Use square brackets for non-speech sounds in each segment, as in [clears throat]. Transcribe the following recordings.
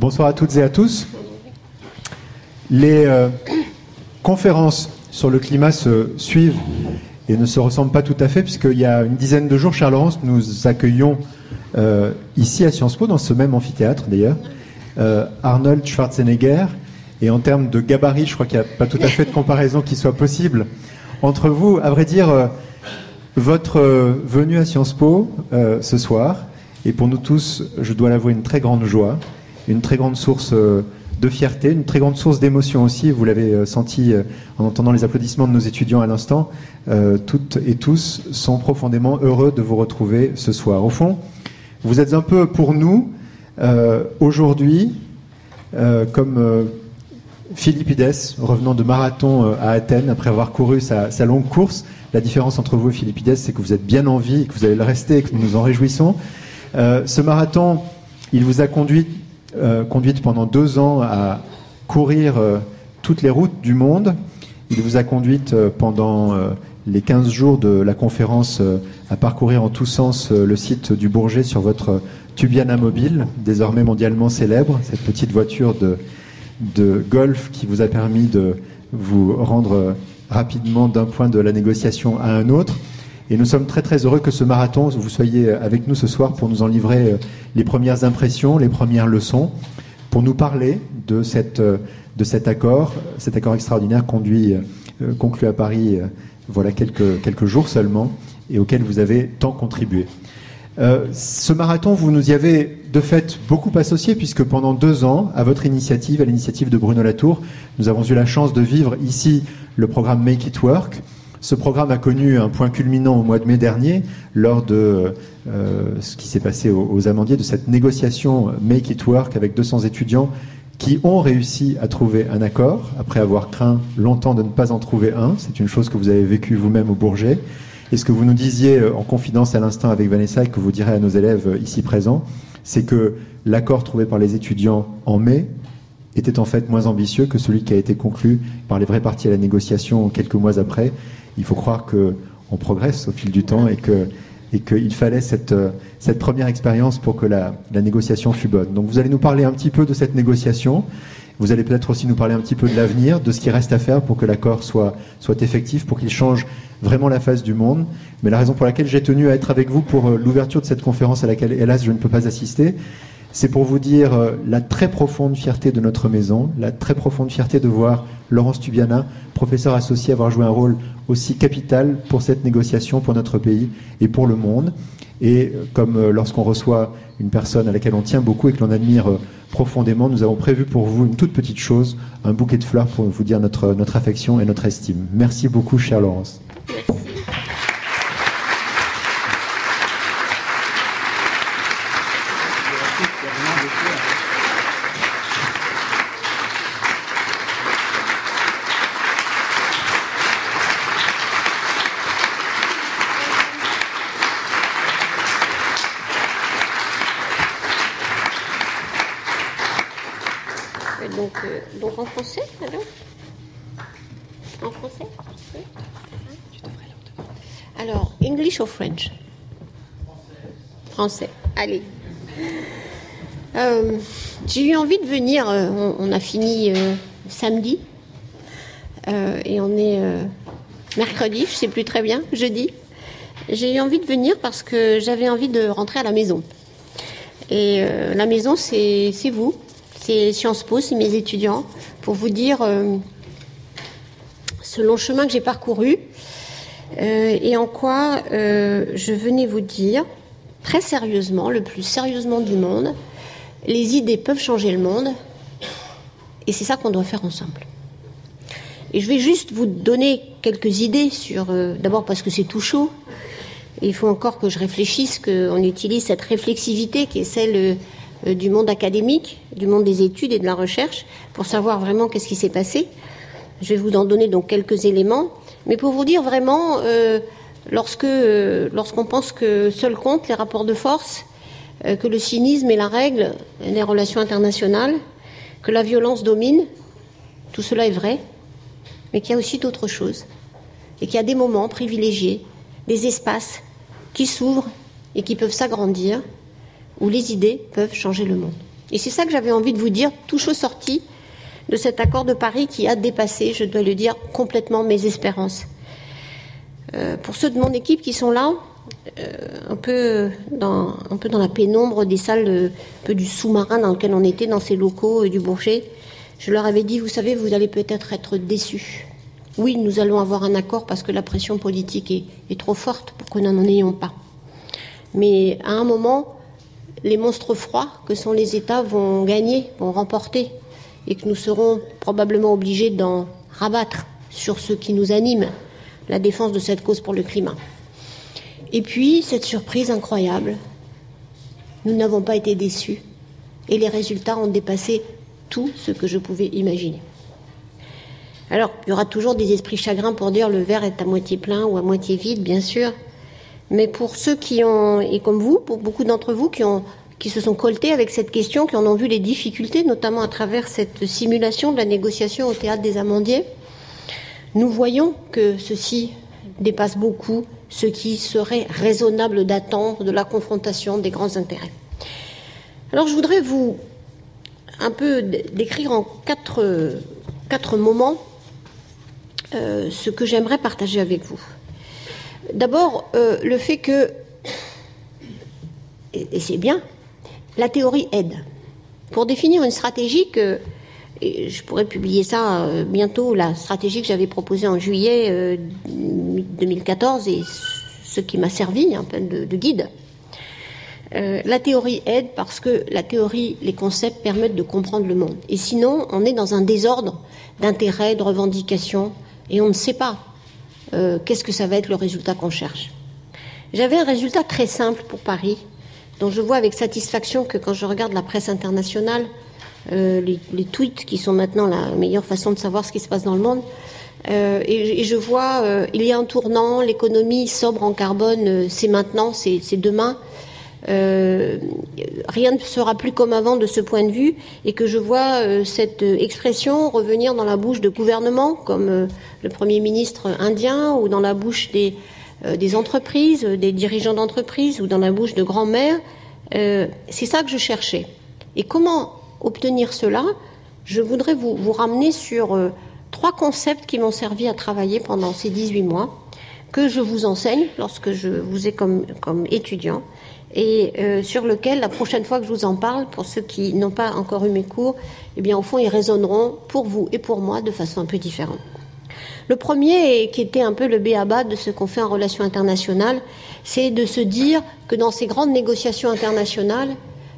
Bonsoir à toutes et à tous. Les euh, conférences sur le climat se suivent et ne se ressemblent pas tout à fait, puisqu'il y a une dizaine de jours, Charles Laurence, nous accueillons euh, ici à Sciences Po, dans ce même amphithéâtre d'ailleurs, euh, Arnold Schwarzenegger. Et en termes de gabarit, je crois qu'il n'y a pas tout à fait de comparaison qui soit possible entre vous. À vrai dire, votre venue à Sciences Po ce soir est pour nous tous, je dois l'avouer, une très grande joie, une très grande source de fierté, une très grande source d'émotion aussi. Vous l'avez euh, senti euh, en entendant les applaudissements de nos étudiants à l'instant. Euh, toutes et tous sont profondément heureux de vous retrouver ce soir. Au fond, vous êtes un peu pour nous aujourd'hui comme Philippides revenant de marathon à Athènes après avoir couru sa, longue course. La différence entre vous et Philippides, c'est que vous êtes bien en vie que vous allez le rester et que nous nous en réjouissons. ce marathon, il vous a conduit euh, conduite pendant deux ans à courir euh, toutes les routes du monde. Il vous a conduite euh, pendant les 15 jours de la conférence à parcourir en tous sens le site du Bourget sur votre Tubiana mobile, désormais mondialement célèbre, cette petite voiture de, de golf qui vous a permis de vous rendre rapidement d'un point de la négociation à un autre. Et nous sommes très très heureux que ce marathon, vous soyez avec nous ce soir pour nous en livrer euh, les premières impressions, les premières leçons, pour nous parler de, cette, euh, de cet accord, cet accord extraordinaire conduit, euh, conclu à Paris voilà quelques, quelques jours seulement et auquel vous avez tant contribué. ce marathon, vous nous y avez de fait beaucoup associé puisque pendant deux ans, à votre initiative, à l'initiative de Bruno Latour, nous avons eu la chance de vivre ici le programme Make It Work, ce programme a connu un point culminant au mois de mai dernier lors de euh, ce qui s'est passé aux, Amandiers, de cette négociation Make It Work avec 200 étudiants qui ont réussi à trouver un accord après avoir craint longtemps de ne pas en trouver un. C'est une chose que vous avez vécue vous-même au Bourget. Et ce que vous nous disiez euh, en confidence à l'instant avec Vanessa et que vous direz à nos élèves euh, ici présents, c'est que l'accord trouvé par les étudiants en mai était en fait moins ambitieux que celui qui a été conclu par les vrais partis à la négociation quelques mois après il faut croire qu'on progresse au fil du temps et et qu'il fallait cette, cette première expérience pour que la, négociation fût bonne. Donc vous allez nous parler un petit peu de cette négociation. Vous allez peut-être aussi nous parler un petit peu de l'avenir, de ce qui reste à faire pour que l'accord soit, soit effectif, pour qu'il change vraiment la face du monde. Mais la raison pour laquelle j'ai tenu à être avec vous pour euh, l'ouverture de cette conférence à laquelle, hélas, je ne peux pas assister, c'est pour vous dire euh, la très profonde fierté de notre maison, la très profonde fierté de voir Laurence Tubiana, professeur associé, avoir joué un rôle aussi capital pour cette négociation, pour notre pays et pour le monde. Et euh, comme euh, lorsqu'on reçoit une personne à laquelle on tient beaucoup et que l'on admire profondément, nous avons prévu pour vous une toute petite chose, un bouquet de fleurs pour vous dire notre, affection et notre estime. Merci beaucoup, chère Laurence. French? Français. Allez. Euh, j'ai eu envie de venir. Euh, on, a fini euh, samedi et on est mercredi, je sais plus très bien, jeudi. J'ai eu envie de venir parce que j'avais envie de rentrer à la maison. Et la maison, c'est vous, c'est Sciences Po, c'est mes étudiants, pour vous dire ce long chemin que j'ai parcouru, euh, et en quoi euh, je venais vous dire, très sérieusement, le plus sérieusement du monde, les idées peuvent changer le monde, et c'est ça qu'on doit faire ensemble. Et je vais juste vous donner quelques idées sur, euh, d'abord parce que c'est tout chaud, il faut encore que je réfléchisse, qu'on utilise cette réflexivité qui est celle du monde académique, du monde des études et de la recherche, pour savoir vraiment qu'est-ce qui s'est passé. Je vais vous en donner donc quelques éléments. Mais pour vous dire vraiment, euh, lorsque euh, lorsqu'on pense que seul compte les rapports de force, euh, que le cynisme est la règle des relations internationales, que la violence domine, tout cela est vrai, mais qu'il y a aussi d'autres choses, et qu'il y a des moments privilégiés, des espaces qui s'ouvrent et qui peuvent s'agrandir, où les idées peuvent changer le monde. Et c'est ça que j'avais envie de vous dire, tout chaud sorti de cet accord de Paris qui a dépassé, je dois le dire, complètement mes espérances. Euh, pour ceux de mon équipe qui sont là, euh, un, peu dans, la pénombre des salles, un peu du sous-marin dans lequel on était, dans ces locaux du Bourget, je leur avais dit, vous savez, vous allez peut-être être déçus. Oui, nous allons avoir un accord parce que la pression politique est, est trop forte pour que nous n'en ayons pas. Mais à un moment, les monstres froids que sont les États vont gagner, vont remporter, et que nous serons probablement obligés d'en rabattre sur ce qui nous anime, la défense de cette cause pour le climat. Et puis, cette surprise incroyable, nous n'avons pas été déçus, et les résultats ont dépassé tout ce que je pouvais imaginer. Alors, il y aura toujours des esprits chagrins pour dire le verre est à moitié plein ou à moitié vide, bien sûr, mais pour ceux qui ont, et comme vous, pour beaucoup d'entre vous qui, ont, qui se sont coltés avec cette question, qui en ont vu les difficultés, notamment à travers cette simulation de la négociation au théâtre des Amandiers, nous voyons que ceci dépasse beaucoup ce qui serait raisonnable d'attendre de la confrontation des grands intérêts. Alors je voudrais vous un peu décrire en quatre, quatre moments euh, ce que j'aimerais partager avec vous. D'abord, euh, le fait que, et, c'est bien, la théorie aide. Pour définir une stratégie que, je pourrais publier ça euh, bientôt, la stratégie que j'avais proposée en juillet 2014 euh, et ce qui m'a servi un peu de, guide. la théorie aide parce que la théorie, les concepts permettent de comprendre le monde. Et sinon, on est dans un désordre d'intérêts, de revendications, et on ne sait pas euh, qu'est-ce que ça va être le résultat qu'on cherche. J'avais un résultat très simple pour Paris, dont je vois avec satisfaction que quand je regarde la presse internationale, euh, les, tweets qui sont maintenant la meilleure façon de savoir ce qui se passe dans le monde, euh, et, je vois, il y a un tournant, l'économie sobre en carbone, c'est maintenant, c'est demain. Euh, rien ne sera plus comme avant de ce point de vue et que je vois euh, cette expression revenir dans la bouche de gouvernements comme euh, le Premier ministre indien ou dans la bouche des, des entreprises, des dirigeants d'entreprises ou dans la bouche de grands-mères. C'est ça que je cherchais. Et comment obtenir cela? Je voudrais vous, ramener sur trois concepts qui m'ont servi à travailler pendant ces 18 mois, que je vous enseigne lorsque je vous ai comme, comme étudiant et euh, sur lequel, la prochaine fois que je vous en parle, pour ceux qui n'ont pas encore eu mes cours, eh bien, au fond, ils résonneront pour vous et pour moi de façon un peu différente. Le premier, qui était un peu le béaba de ce qu'on fait en relations internationales, c'est de se dire que dans ces grandes négociations internationales,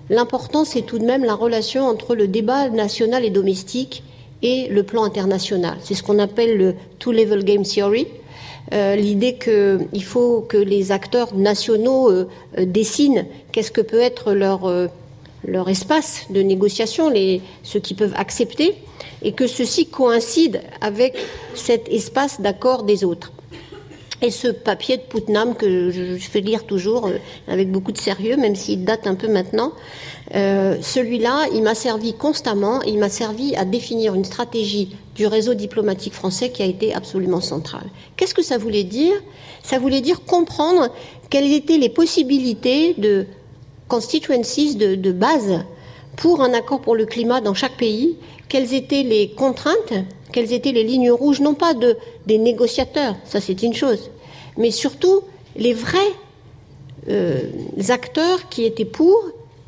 l'important, c'est tout de même la relation entre le débat national et domestique et le plan international. C'est ce qu'on appelle le two-level game theory, euh, l'idée qu'il faut que les acteurs nationaux euh, euh, dessinent qu'est-ce que peut être leur, leur espace de négociation, les, ce qu'ils peuvent accepter, et que ceci coïncide avec cet espace d'accord des autres. Et ce papier de Putnam que je fais lire toujours avec beaucoup de sérieux, même s'il date un peu maintenant, euh, celui-là, il m'a servi constamment, il m'a servi à définir une stratégie du réseau diplomatique français qui a été absolument centrale. Qu'est-ce que ça voulait dire? Ça voulait dire comprendre quelles étaient les possibilités de constituencies de, base pour un accord pour le climat dans chaque pays, quelles étaient les contraintes, quelles étaient les lignes rouges, non pas de, des négociateurs, ça c'est une chose, mais surtout les vrais euh, acteurs qui étaient pour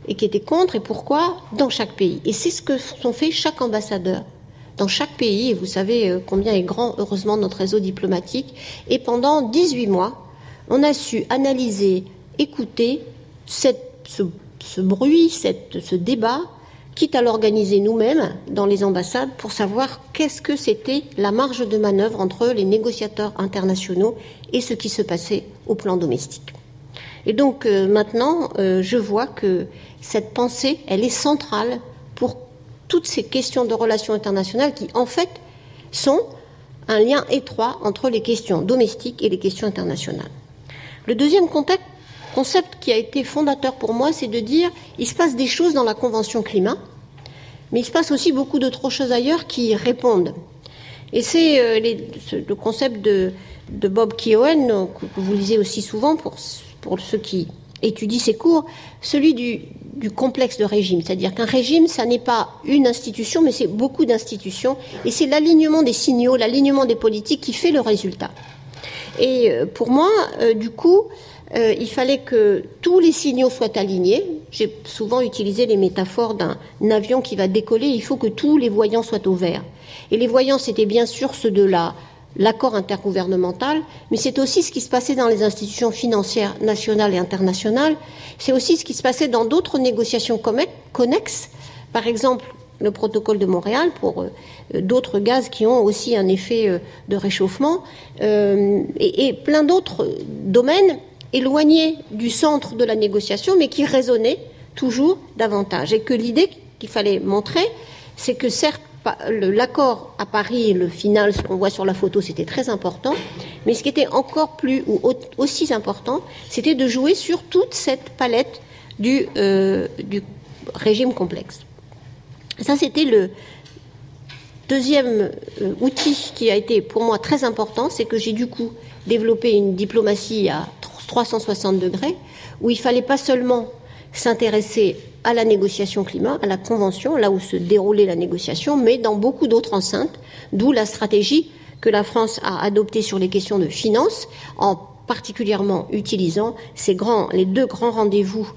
et qui étaient contre et pourquoi dans chaque pays. Et c'est ce que sont fait chaque ambassadeur dans chaque pays, et vous savez euh, combien est grand, heureusement, notre réseau diplomatique. Et pendant 18 mois, on a su analyser, écouter cette, ce, bruit, cette, ce débat, quitte à l'organiser nous-mêmes dans les ambassades pour savoir qu'est-ce que c'était la marge de manœuvre entre les négociateurs internationaux et ce qui se passait au plan domestique. Et donc euh, maintenant, euh, je vois que cette pensée, elle est centrale pour toutes ces questions de relations internationales qui, en fait, sont un lien étroit entre les questions domestiques et les questions internationales. Le deuxième concept qui a été fondateur pour moi, c'est de dire il se passe des choses dans la Convention climat, mais il se passe aussi beaucoup d'autres choses ailleurs qui répondent. Et c'est euh, le concept de, Bob Keowen, que vous lisez aussi souvent pour, pour ceux qui étudie ces cours, celui du, du complexe de régime. C'est-à-dire qu'un régime, ça n'est pas une institution, mais c'est beaucoup d'institutions. Et c'est l'alignement des signaux, l'alignement des politiques qui fait le résultat. Et euh, pour moi, euh, du coup, euh, il fallait que tous les signaux soient alignés. J'ai souvent utilisé les métaphores d'un avion qui va décoller. Il faut que tous les voyants soient au vert. Et les voyants, c'était bien sûr ceux de la l'accord intergouvernemental, mais c'est aussi ce qui se passait dans les institutions financières nationales et internationales. C'est aussi ce qui se passait dans d'autres négociations connexes. Par exemple, le protocole de Montréal pour euh, d'autres gaz qui ont aussi un effet euh, de réchauffement et, plein d'autres domaines éloignés du centre de la négociation mais qui résonnaient toujours davantage. Et que l'idée qu'il fallait montrer, c'est que certes, l'accord à Paris, le final, ce qu'on voit sur la photo, c'était très important. Mais ce qui était encore plus ou aussi important, c'était de jouer sur toute cette palette du, euh, du régime complexe. Ça, c'était le deuxième euh, outil qui a été pour moi très important, c'est que j'ai du coup développé une diplomatie à 360 degrés, où il fallait pas seulement s'intéresser à la négociation climat, à la convention, là où se déroulait la négociation, mais dans beaucoup d'autres enceintes, d'où la stratégie que la France a adoptée sur les questions de finances, en particulièrement utilisant les deux grands rendez-vous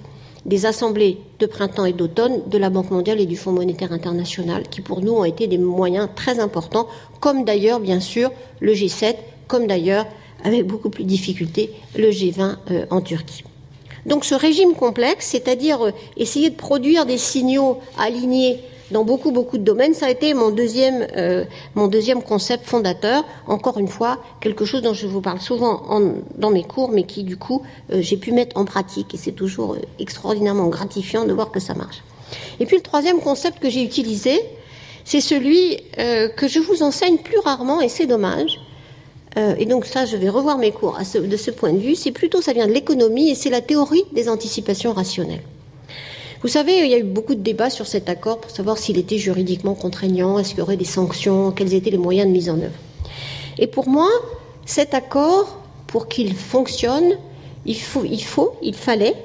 des assemblées de printemps et d'automne de la Banque mondiale et du Fonds monétaire international, qui pour nous ont été des moyens très importants, comme d'ailleurs, bien sûr, le G7, comme d'ailleurs, avec beaucoup plus de difficultés, le G20 euh, en Turquie. Donc ce régime complexe, c'est-à-dire euh, essayer de produire des signaux alignés dans beaucoup beaucoup de domaines, ça a été mon deuxième euh, mon deuxième concept fondateur. Encore une fois, quelque chose dont je vous parle souvent dans mes cours, mais qui du coup j'ai pu mettre en pratique et c'est toujours extraordinairement gratifiant de voir que ça marche. Et puis le troisième concept que j'ai utilisé, c'est celui que je vous enseigne plus rarement et c'est dommage. Euh, et donc ça, je vais revoir mes cours de ce point de vue. C'est plutôt, ça vient de l'économie et c'est la théorie des anticipations rationnelles. Vous savez, il y a eu beaucoup de débats sur cet accord pour savoir s'il était juridiquement contraignant, est-ce qu'il y aurait des sanctions, quels étaient les moyens de mise en œuvre. Et pour moi, cet accord, pour qu'il fonctionne, il faut, il faut, il fallait,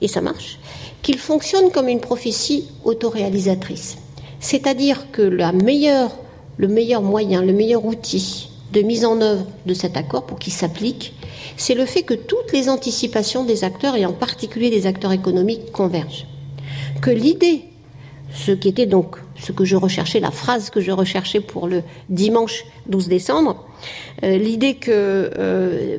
et ça marche, qu'il fonctionne comme une prophétie autoréalisatrice. C'est-à-dire que la meilleure, le meilleur moyen, le meilleur outil de mise en œuvre de cet accord pour qu'il s'applique, c'est le fait que toutes les anticipations des acteurs, et en particulier des acteurs économiques, convergent. Que l'idée, ce qui était donc ce que je recherchais, la phrase que je recherchais pour le dimanche 12 décembre, euh, l'idée que euh,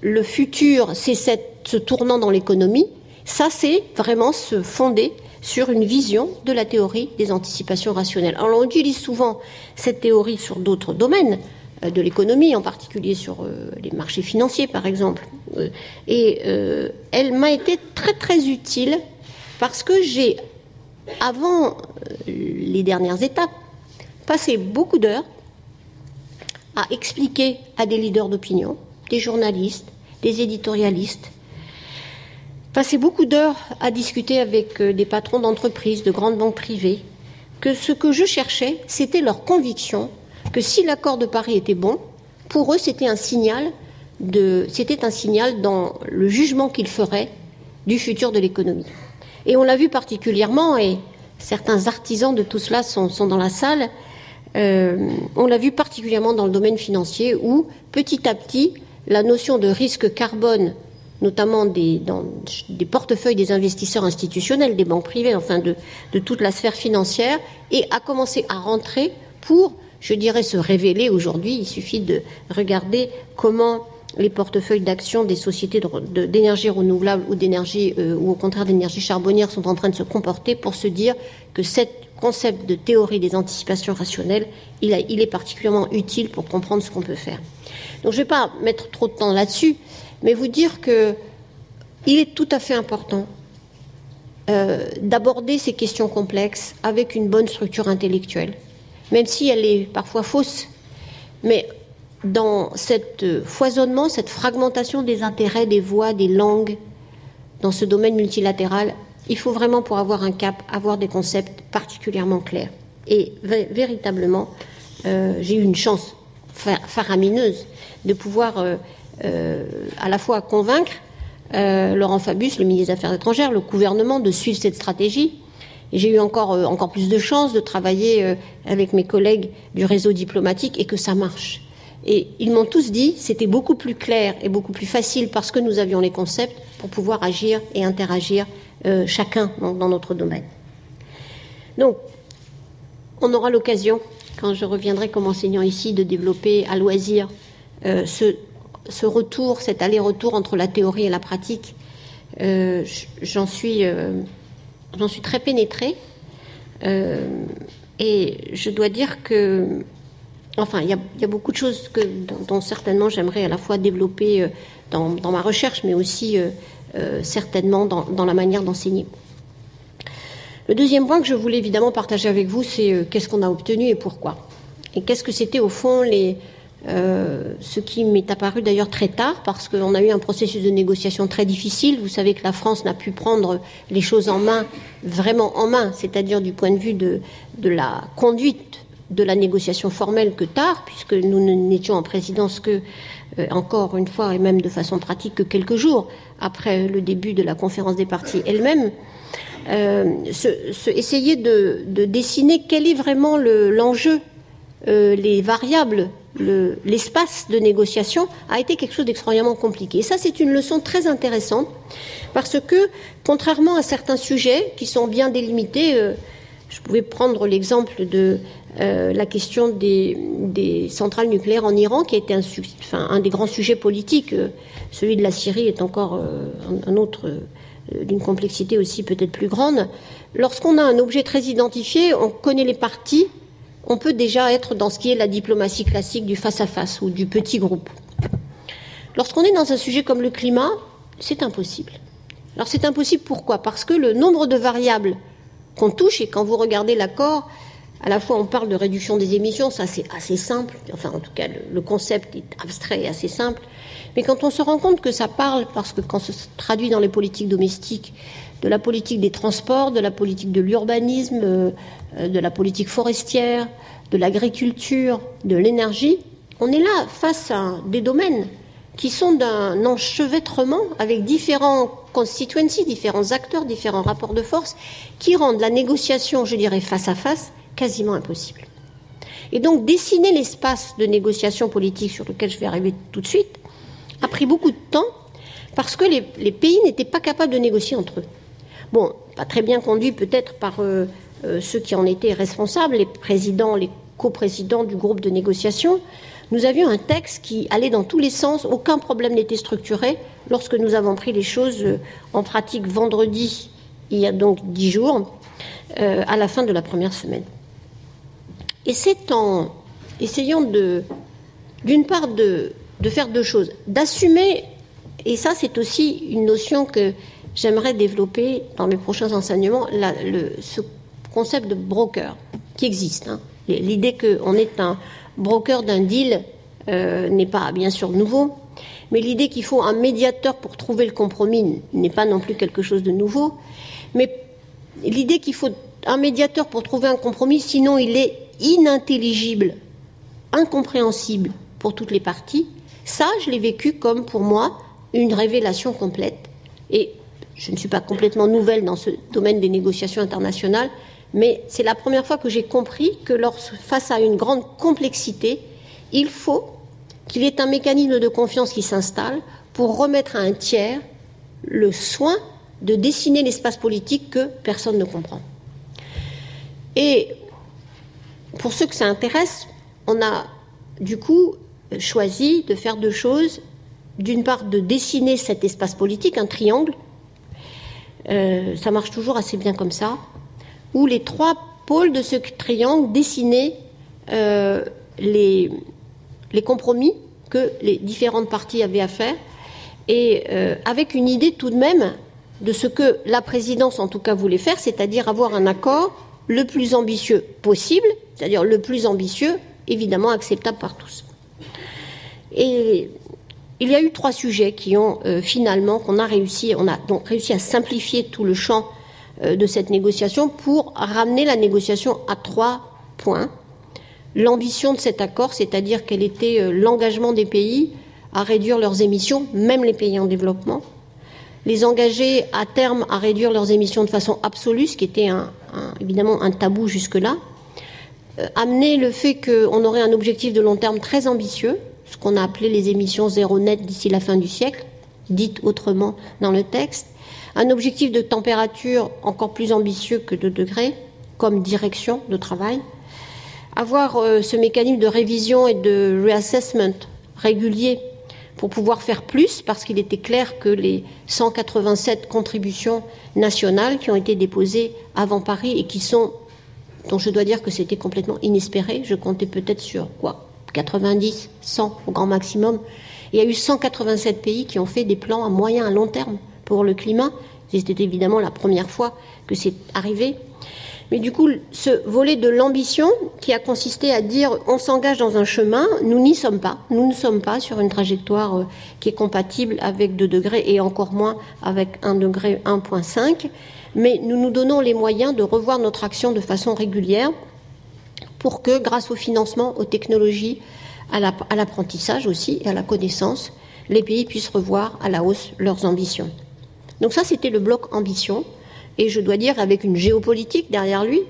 le futur, c'est ce tournant dans l'économie, ça c'est vraiment se fonder sur une vision de la théorie des anticipations rationnelles. Alors on utilise souvent cette théorie sur d'autres domaines, de l'économie, en particulier sur euh, les marchés financiers, par exemple. Euh, et elle m'a été très très utile parce que j'ai, avant les dernières étapes, passé beaucoup d'heures à expliquer à des leaders d'opinion, des journalistes, des éditorialistes, passé beaucoup d'heures à discuter avec des patrons d'entreprises, de grandes banques privées, que ce que je cherchais, c'était leur conviction que si l'accord de Paris était bon, pour eux, c'était un signal de, c'était un signal dans le jugement qu'ils feraient du futur de l'économie. Et on l'a vu particulièrement, et certains artisans de tout cela sont, dans la salle, euh, on l'a vu particulièrement dans le domaine financier où, petit à petit, la notion de risque carbone, notamment des, des portefeuilles des investisseurs institutionnels, des banques privées, enfin de, toute la sphère financière, a commencé à rentrer pour je dirais, se révéler aujourd'hui. Il suffit de regarder comment les portefeuilles d'actions des sociétés d'énergie renouvelable ou d'énergie euh, ou au contraire d'énergie charbonnière sont en train de se comporter pour se dire que ce concept de théorie des anticipations rationnelles, il, il est particulièrement utile pour comprendre ce qu'on peut faire. Donc je ne vais pas mettre trop de temps là-dessus, mais vous dire que il est tout à fait important euh, d'aborder ces questions complexes avec une bonne structure intellectuelle même si elle est parfois fausse. Mais dans cet foisonnement, cette fragmentation des intérêts, des voix, des langues, dans ce domaine multilatéral, il faut vraiment, pour avoir un cap, avoir des concepts particulièrement clairs. Et véritablement, euh, j'ai eu une chance faramineuse de pouvoir euh, euh, à la fois convaincre Laurent Fabius, le ministre des Affaires étrangères, le gouvernement, de suivre cette stratégie. J'ai eu encore, encore plus de chance de travailler avec mes collègues du réseau diplomatique et que ça marche. Et ils m'ont tous dit c'était beaucoup plus clair et beaucoup plus facile parce que nous avions les concepts pour pouvoir agir et interagir euh, chacun dans, notre domaine. Donc, on aura l'occasion, quand je reviendrai comme enseignant ici, de développer à loisir euh, ce, retour, cet aller-retour entre la théorie et la pratique. Euh, j'en suis, j'en suis très pénétrée. et je dois dire que Enfin, il y, a, beaucoup de choses que, dont, certainement j'aimerais à la fois développer euh, dans, ma recherche, mais aussi euh, euh, certainement dans, la manière d'enseigner. Le deuxième point que je voulais évidemment partager avec vous, c'est qu'est-ce qu'on a obtenu et pourquoi? Et qu'est-ce que c'était au fond les, ce qui m'est apparu d'ailleurs très tard, parce qu'on a eu un processus de négociation très difficile. Vous savez que la France n'a pu prendre les choses en main, vraiment en main, c'est-à-dire du point de vue de, de la conduite de la négociation formelle que tard, puisque nous n'étions en présidence que, euh, encore une fois, et même de façon pratique, que quelques jours après le début de la conférence des partis elle-même, euh, essayer de, dessiner quel est vraiment l'enjeu, euh, les variables, l'espace de négociation a été quelque chose d'extraordinairement compliqué. Et ça, c'est une leçon très intéressante, parce que, contrairement à certains sujets qui sont bien délimités, je pouvais prendre l'exemple de euh, la question des, centrales nucléaires en Iran, qui a été un, un des grands sujets politiques. Euh, celui de la Syrie est encore euh, un, autre d'une complexité aussi peut-être plus grande. Lorsqu'on a un objet très identifié, on connaît les parties, on peut déjà être dans ce qui est la diplomatie classique du face-à-face -face, ou du petit groupe. Lorsqu'on est dans un sujet comme le climat, c'est impossible. Alors c'est impossible pourquoi? Parce que le nombre de variables qu'on touche, et quand vous regardez l'accord, à la fois on parle de réduction des émissions, ça c'est assez simple, enfin en tout cas le, concept est abstrait et assez simple, mais quand on se rend compte que ça parle, parce que quand se traduit dans les politiques domestiques, de la politique des transports, de la politique de l'urbanisme, euh, de la politique forestière, de l'agriculture, de l'énergie, on est là face à des domaines qui sont d'un enchevêtrement avec différents constituencies, différents acteurs, différents rapports de force, qui rendent la négociation, je dirais, face à face, quasiment impossible. Et donc, dessiner l'espace de négociation politique sur lequel je vais arriver tout de suite a pris beaucoup de temps parce que les, pays n'étaient pas capables de négocier entre eux. Bon, pas très bien conduit peut-être par euh, euh, ceux qui en étaient responsables, les présidents, les coprésidents du groupe de négociation, nous avions un texte qui allait dans tous les sens, aucun problème n'était structuré. Lorsque nous avons pris les choses euh, en pratique vendredi, il y a donc dix jours, à la fin de la première semaine. Et c'est en essayant de, d'une part, de, faire deux choses, d'assumer, et ça c'est aussi une notion que j'aimerais développer dans mes prochains enseignements, ce concept de broker qui existe. Hein. L'idée qu'on est un broker d'un deal euh, n'est pas bien sûr nouveau, mais l'idée qu'il faut un médiateur pour trouver le compromis n'est pas non plus quelque chose de nouveau. Mais l'idée qu'il faut un médiateur pour trouver un compromis, sinon il est inintelligible, incompréhensible pour toutes les parties, ça, je l'ai vécu comme pour moi une révélation complète. Et je ne suis pas complètement nouvelle dans ce domaine des négociations internationales, mais c'est la première fois que j'ai compris que face à une grande complexité, il faut qu'il y ait un mécanisme de confiance qui s'installe pour remettre à un tiers le soin de dessiner l'espace politique que personne ne comprend. Et pour ceux que ça intéresse, on a du coup choisi de faire deux choses. D'une part, de dessiner cet espace politique, un triangle. Euh, ça marche toujours assez bien comme ça où les trois pôles de ce triangle dessinaient euh, les, les, compromis que les différentes parties avaient à faire, et euh, avec une idée tout de même de ce que la présidence en tout cas voulait faire, c'est-à-dire avoir un accord le plus ambitieux possible, c'est-à-dire le plus ambitieux, évidemment acceptable par tous. Et il y a eu trois sujets qui ont euh, finalement, qu'on a réussi, on a donc réussi à simplifier tout le champ euh, de cette négociation pour ramener la négociation à trois points. L'ambition de cet accord, c'est-à-dire quel était euh, l'engagement des pays à réduire leurs émissions, même les pays en développement. les engager à terme à réduire leurs émissions de façon absolue, ce qui était évidemment un tabou jusque-là, amener le fait qu'on aurait un objectif de long terme très ambitieux, ce qu'on a appelé les émissions zéro net d'ici la fin du siècle, dites autrement dans le texte, un objectif de température encore plus ambitieux que de degrés, comme direction de travail, avoir euh, ce mécanisme de révision et de reassessment régulier pour pouvoir faire plus, parce qu'il était clair que les 187 contributions nationales qui ont été déposées avant Paris et qui sont, dont je dois dire que c'était complètement inespéré, je comptais peut-être sur quoi? 90, 100 au grand maximum. Il y a eu 187 pays qui ont fait des plans à moyen à long terme pour le climat. C'était évidemment la première fois que c'est arrivé. Mais du coup, ce volet de l'ambition qui a consisté à dire on s'engage dans un chemin, nous n'y sommes pas. Nous ne sommes pas sur une trajectoire euh, qui est compatible avec 2 degrés et encore moins avec 1 degré 1.5. Mais nous nous donnons les moyens de revoir notre action de façon régulière pour que, grâce au financement, aux technologies, à l'apprentissage aussi et à la connaissance, les pays puissent revoir à la hausse leurs ambitions. Donc ça, c'était le bloc ambition et je dois dire avec une géopolitique derrière lui,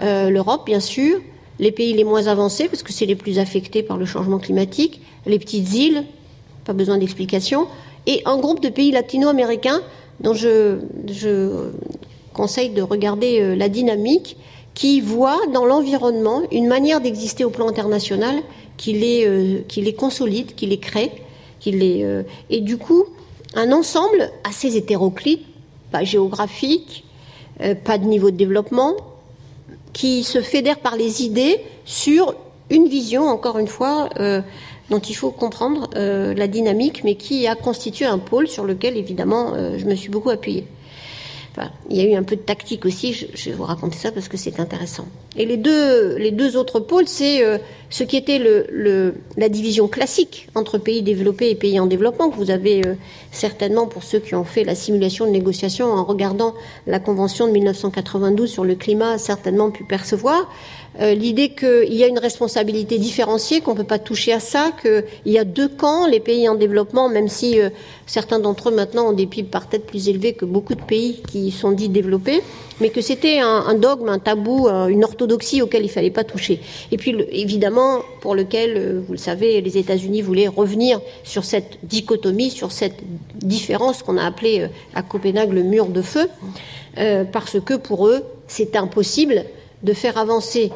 euh, l'Europe bien sûr, les pays les moins avancés, parce que c'est les plus affectés par le changement climatique, les petites îles, pas besoin d'explication, et un groupe de pays latino-américains dont je, conseille de regarder euh, la dynamique, qui voit dans l'environnement une manière d'exister au plan international qui les, euh, consolide, qui les crée, qui les, et du coup un ensemble assez hétéroclite, pas géographique, euh, pas de niveau de développement, qui se fédère par les idées sur une vision, encore une fois, euh, dont il faut comprendre euh, la dynamique, mais qui a constitué un pôle sur lequel, évidemment, je me suis beaucoup appuyée il y a eu un peu de tactique aussi, je, vais vous raconter ça parce que c'est intéressant. Et les deux, les deux autres pôles, c'est euh, ce qui était le, la division classique entre pays développés et pays en développement, que vous avez euh, certainement, pour ceux qui ont fait la simulation de négociation en regardant la Convention de 1992 sur le climat, certainement pu percevoir. Euh, l'idée qu'il y a une responsabilité différenciée, qu'on ne peut pas toucher à ça, qu'il y a deux camps, les pays en développement, même si euh, certains d'entre eux maintenant ont des PIB par tête plus élevés que beaucoup de pays qui sont dits développés, mais que c'était un, dogme, un tabou, euh, une orthodoxie auquel il ne fallait pas toucher. Et puis évidemment, pour lequel, vous le savez, les États-Unis voulaient revenir sur cette dichotomie, sur cette différence qu'on a appelée à Copenhague le mur de feu, parce que pour eux, c'est impossible de faire avancer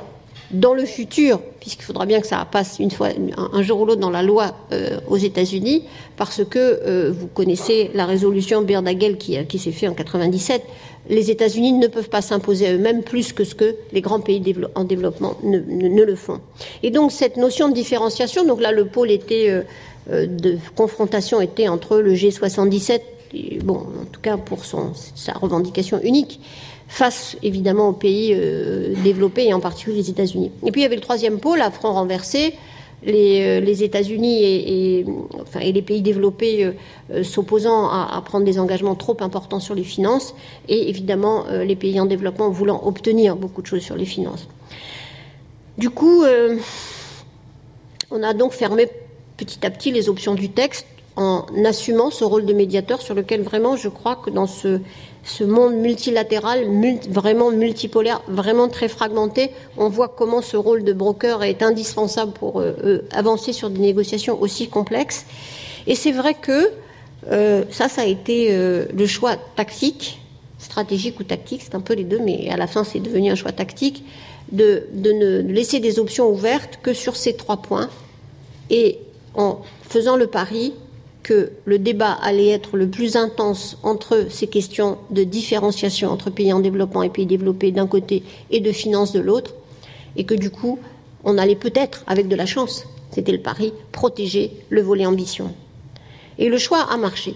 dans le futur, puisqu'il faudra bien que ça passe une fois, un, jour ou l'autre dans la loi euh, aux États-Unis, parce que euh, vous connaissez la résolution Birdagel qui, qui s'est faite en 97. Les États-Unis ne peuvent pas s'imposer à eux-mêmes plus que ce que les grands pays en développement ne, le font. Et donc cette notion de différenciation, donc là le pôle était euh, de confrontation était entre le G77, bon en tout cas pour sa revendication unique, face évidemment aux pays euh, développés et en particulier les États-Unis. Et puis il y avait le troisième pôle, à front renversé, les, euh, États-Unis et, les pays développés euh, s'opposant à, prendre des engagements trop importants sur les finances, et évidemment les pays en développement voulant obtenir beaucoup de choses sur les finances. Du coup, on a donc fermé petit à petit les options du texte en assumant ce rôle de médiateur sur lequel vraiment je crois que dans ce ce monde multilatéral, vraiment multipolaire, vraiment très fragmenté, on voit comment ce rôle de broker est indispensable pour euh, euh, avancer sur des négociations aussi complexes. Et c'est vrai que euh, ça, ça a été le choix tactique, stratégique ou tactique, c'est un peu les deux, mais à la fin, c'est devenu un choix tactique, de, de ne laisser des options ouvertes que sur ces trois points, et en faisant le pari que le débat allait être le plus intense entre ces questions de différenciation entre pays en développement et pays développés d'un côté et de finances de l'autre, et que du coup, on allait peut-être, avec de la chance, c'était le pari, protéger le volet ambition. Et le choix a marché.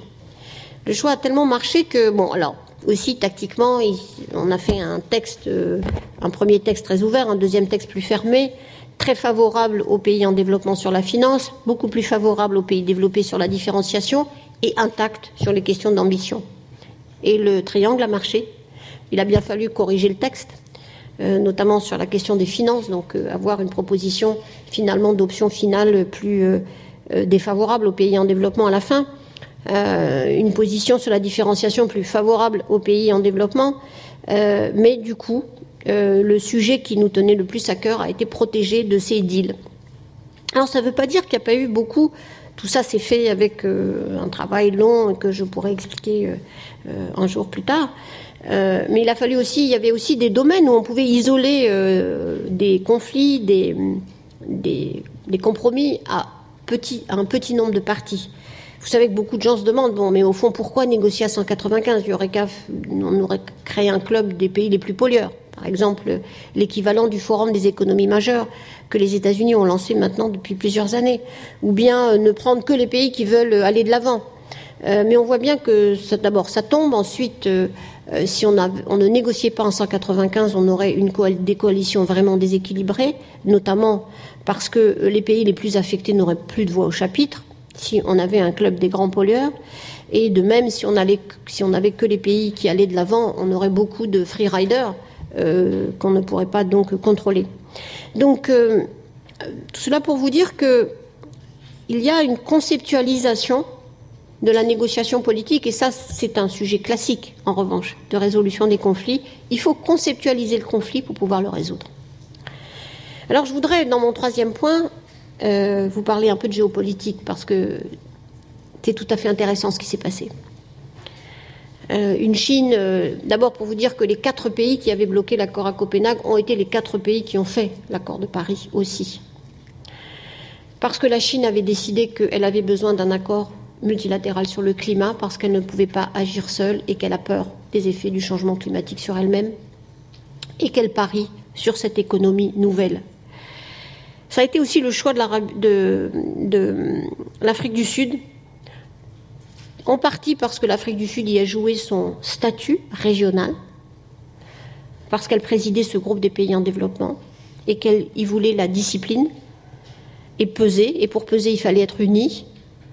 Le choix a tellement marché que, bon, alors, aussi tactiquement, on a fait un texte, euh, un premier texte très ouvert, un deuxième texte plus fermé, très favorable aux pays en développement sur la finance, beaucoup plus favorable aux pays développés sur la différenciation et intact sur les questions d'ambition. Et le triangle a marché. Il a bien fallu corriger le texte, euh, notamment sur la question des finances, donc euh, avoir une proposition finalement d'option finale plus euh, défavorable aux pays en développement à la fin. une position sur la différenciation plus favorable aux pays en développement, mais du coup, le sujet qui nous tenait le plus à cœur a été protégé de ces deals. Alors ça ne veut pas dire qu'il n'y a pas eu beaucoup tout ça s'est fait avec un travail long que je pourrais expliquer un jour plus tard. Euh, mais il a fallu aussi, il y avait aussi des domaines où on pouvait isoler euh, des conflits, des, compromis à, un petit nombre de parties. Vous savez que beaucoup de gens se demandent, bon, mais au fond, pourquoi négocier à 195 Il aurait on aurait créé un club des pays les plus pollueurs. Par exemple, l'équivalent du Forum des économies majeures que les États-Unis ont lancé maintenant depuis plusieurs années. Ou bien euh, ne prendre que les pays qui veulent aller de l'avant. mais on voit bien que d'abord ça tombe, ensuite euh, si on, ne négociait pas en 195, on aurait une des coalitions vraiment déséquilibrées, notamment parce que les pays les plus affectés n'auraient plus de voix au chapitre, si on avait un club des grands pollueurs. Et de même, si on, allait, si que les pays qui allaient de l'avant, on aurait beaucoup de free riders euh, qu'on ne pourrait pas donc contrôler. Donc, euh, tout cela pour vous dire que il y a une conceptualisation de la négociation politique, et ça c'est un sujet classique en revanche de résolution des conflits, il faut conceptualiser le conflit pour pouvoir le résoudre. Alors je voudrais, dans mon troisième point, euh, vous parler un peu de géopolitique, parce que c'est tout à fait intéressant ce qui s'est passé. Euh, une Chine, euh, d'abord pour vous dire que les quatre pays qui avaient bloqué l'accord à Copenhague ont été les quatre pays qui ont fait l'accord de Paris aussi. Parce que la Chine avait décidé qu'elle avait besoin d'un accord multilatérale sur le climat parce qu'elle ne pouvait pas agir seule et qu'elle a peur des effets du changement climatique sur elle-même et qu'elle parie sur cette économie nouvelle. Ça a été aussi le choix de l'Afrique du Sud, en partie parce que l'Afrique du Sud y a joué son statut régional, parce qu'elle présidait ce groupe des pays en développement et qu'elle y voulait la discipline et peser, et pour peser il fallait être unis,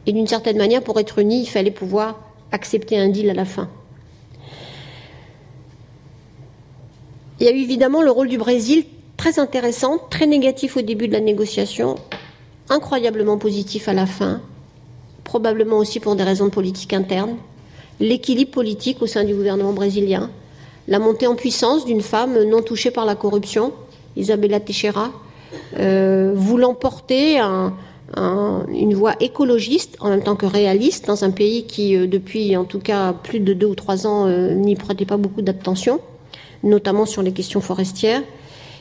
et d'une certaine manière, pour être unis, il fallait pouvoir accepter un deal à la fin. Il y a eu évidemment le rôle du Brésil, très intéressant, très négatif au début de la négociation, incroyablement positif à la fin, probablement aussi pour des raisons de politique interne, l'équilibre politique au sein du gouvernement brésilien, la montée en puissance d'une femme non touchée par la corruption, Isabella Teixeira, euh, voulant porter un, une voie écologiste en même temps que réaliste dans un pays qui, euh, depuis en tout cas plus de deux ou trois ans, euh, n'y prêtait pas beaucoup d'attention, notamment sur les questions forestières,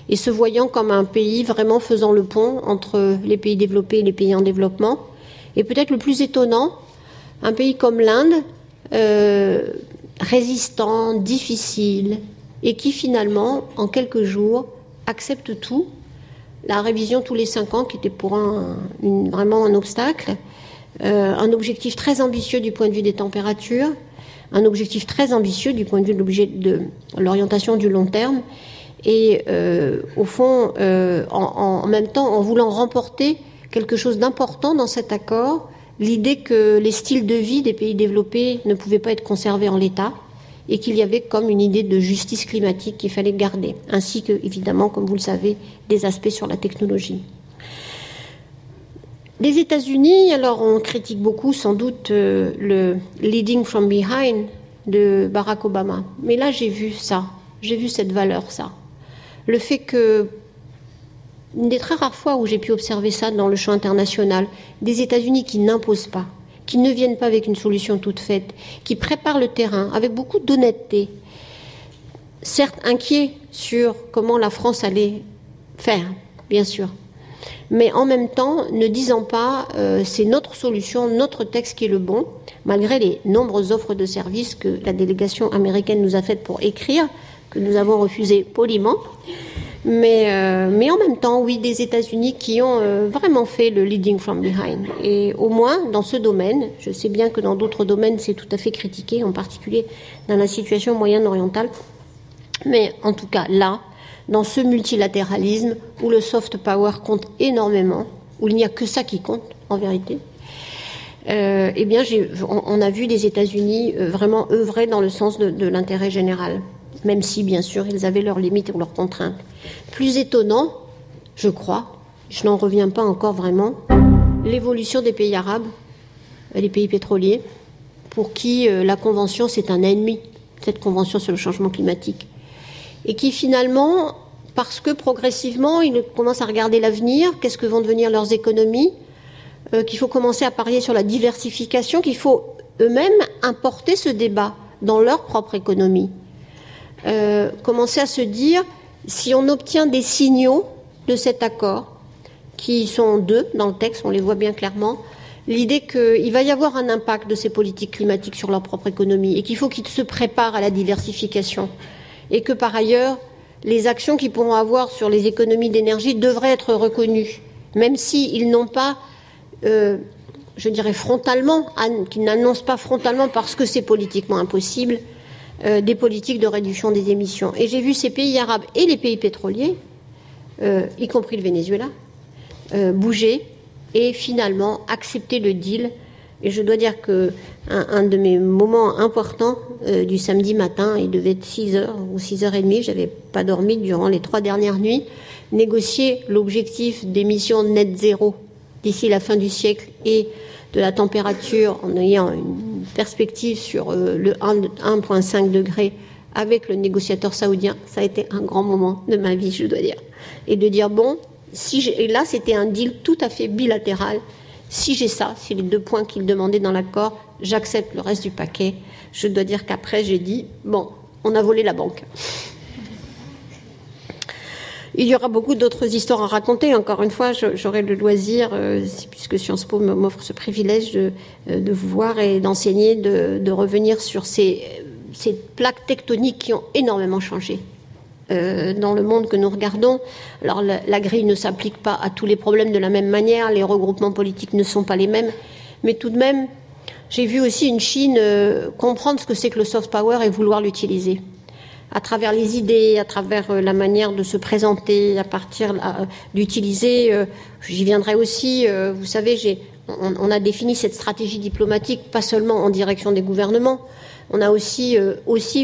et se voyant comme un pays vraiment faisant le pont entre les pays développés et les pays en développement. Et peut-être le plus étonnant, un pays comme l'Inde, euh, résistant, difficile, et qui finalement, en quelques jours, accepte tout la révision tous les cinq ans, qui était pour un, vraiment un obstacle, euh, un objectif très ambitieux du point de vue des températures, un objectif très ambitieux du point de vue de l'orientation du long terme, et euh, au fond, en, même temps, en voulant remporter quelque chose d'important dans cet accord, l'idée que les styles de vie des pays développés ne pouvaient pas être conservés en l'état, et qu'il y avait comme une idée de justice climatique qu'il fallait garder, ainsi que, évidemment, comme vous le savez, des aspects sur la technologie. Les États-Unis, alors on critique beaucoup sans doute euh, le leading from behind de Barack Obama, mais là j'ai vu ça, j'ai vu cette valeur, ça. Le fait que, une des très rares fois où j'ai pu observer ça dans le champ international, des États-Unis qui n'imposent pas, qui ne viennent pas avec une solution toute faite, qui préparent le terrain avec beaucoup d'honnêteté, certes inquiets sur comment la France allait faire, bien sûr, mais en même temps ne disant pas euh, c'est notre solution, notre texte qui est le bon, malgré les nombreuses offres de services que la délégation américaine nous a faites pour écrire, que nous avons refusé poliment. Mais, euh, mais en même temps, oui, des États-Unis qui ont euh, vraiment fait le leading from behind. Et au moins, dans ce domaine, je sais bien que dans d'autres domaines, c'est tout à fait critiqué, en particulier dans la situation moyenne-orientale. Mais en tout cas, là, dans ce multilatéralisme où le soft power compte énormément, où il n'y a que ça qui compte, en vérité, euh, eh bien, on, a vu des États-Unis vraiment œuvrer dans le sens de l'intérêt général même si bien sûr ils avaient leurs limites ou leurs contraintes. Plus étonnant, je crois, je n'en reviens pas encore vraiment, l'évolution des pays arabes, les pays pétroliers, pour qui la Convention, c'est un ennemi, cette Convention sur le changement climatique. Et qui finalement, parce que progressivement, ils commencent à regarder l'avenir, qu'est-ce que vont devenir leurs économies, qu'il faut commencer à parier sur la diversification, qu'il faut eux-mêmes importer ce débat dans leur propre économie. Commencer à se dire, si on obtient des signaux de cet accord, qui sont deux dans le texte, on les voit bien clairement, l'idée qu'il va y avoir un impact de ces politiques climatiques sur leur propre économie et qu'il faut qu'ils se préparent à la diversification et que par ailleurs, les actions qu'ils pourront avoir sur les économies d'énergie devraient être reconnues, même s'ils n'ont pas, euh, je dirais frontalement, qu'ils n'annoncent pas frontalement parce que c'est politiquement impossible, euh, des politiques de réduction des émissions. Et j'ai vu ces pays arabes et les pays pétroliers, euh, y compris le Venezuela, euh, bouger et finalement accepter le deal. Et je dois dire que un, de mes moments importants du samedi matin, il devait être 6 h ou 6 h 30, j'avais pas dormi durant les trois dernières nuits, négocier l'objectif d'émissions net zéro d'ici la fin du siècle et de la température en ayant une perspective sur euh, le 1,5 degré avec le négociateur saoudien, ça a été un grand moment de ma vie, je dois dire. Et de dire, bon, si et là, c'était un deal tout à fait bilatéral. Si j'ai ça, si les deux points qu'il demandait dans l'accord, j'accepte le reste du paquet. Je dois dire qu'après, j'ai dit, bon, on a volé la banque. Il y aura beaucoup d'autres histoires à raconter. Encore une fois, j'aurai le loisir, euh, puisque Sciences Po m'offre ce privilège de, euh, vous voir et d'enseigner, de, revenir sur ces, plaques tectoniques qui ont énormément changé euh, dans le monde que nous regardons. Alors la, grille ne s'applique pas à tous les problèmes de la même manière, les regroupements politiques ne sont pas les mêmes, mais tout de même, j'ai vu aussi une Chine comprendre ce que c'est que le soft power et vouloir l'utiliser à travers les idées, à travers euh, la manière de se présenter, à partir euh, d'utiliser. Euh, j'y viendrai aussi. Vous savez, on, a défini cette stratégie diplomatique pas seulement en direction des gouvernements. On a aussi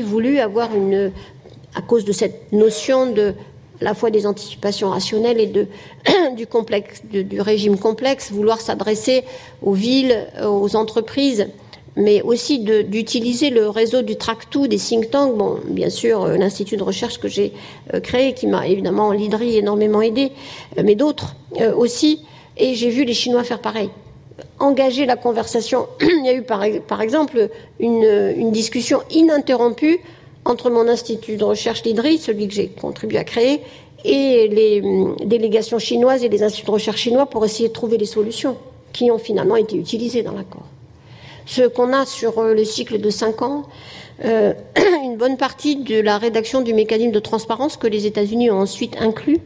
voulu avoir une, à cause de cette notion de à la fois des anticipations rationnelles et [clears throat] du, complexe, du régime complexe, vouloir s'adresser aux villes, aux entreprises mais aussi d'utiliser le réseau du Track2, des think tanks. Bon, bien sûr, euh, l'institut de recherche que j'ai euh, créé, qui m'a évidemment l'IDRI énormément aidé, euh, mais d'autres aussi. Et j'ai vu les Chinois faire pareil. Engager la conversation. [clears throat] Il y a eu par, exemple une, une, discussion ininterrompue entre mon institut de recherche l'IDRI, celui que j'ai contribué à créer, et les hum, délégations chinoises et les instituts de recherche chinois pour essayer de trouver des solutions qui ont finalement été utilisées dans l'accord ce qu'on a sur euh, le cycle de 5 ans, euh, [clears throat] une bonne partie de la rédaction du mécanisme de transparence que les États-Unis ont ensuite inclus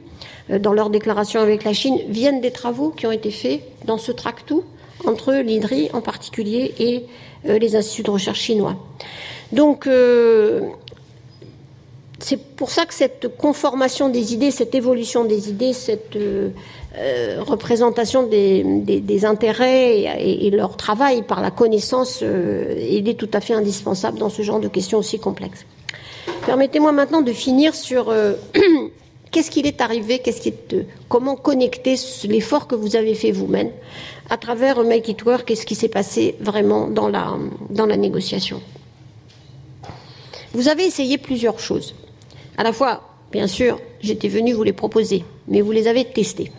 euh, dans leur déclaration avec la Chine viennent des travaux qui ont été faits dans ce tractou entre l'IDRI en particulier et les instituts de recherche chinois. Donc, c'est pour ça que cette conformation des idées, cette évolution des idées, cette euh, représentation des, intérêts et, leur travail par la connaissance, euh, il est tout à fait indispensable dans ce genre de questions aussi complexes. Permettez-moi maintenant de finir sur [clears throat] qu'est-ce qu'il est arrivé, qu'est-ce comment connecter l'effort que vous avez fait vous-même à travers Make It Work, qu'est-ce qui s'est passé vraiment dans la, dans la négociation. Vous avez essayé plusieurs choses. À la fois, bien sûr, j'étais venu vous les proposer, mais vous les avez testées.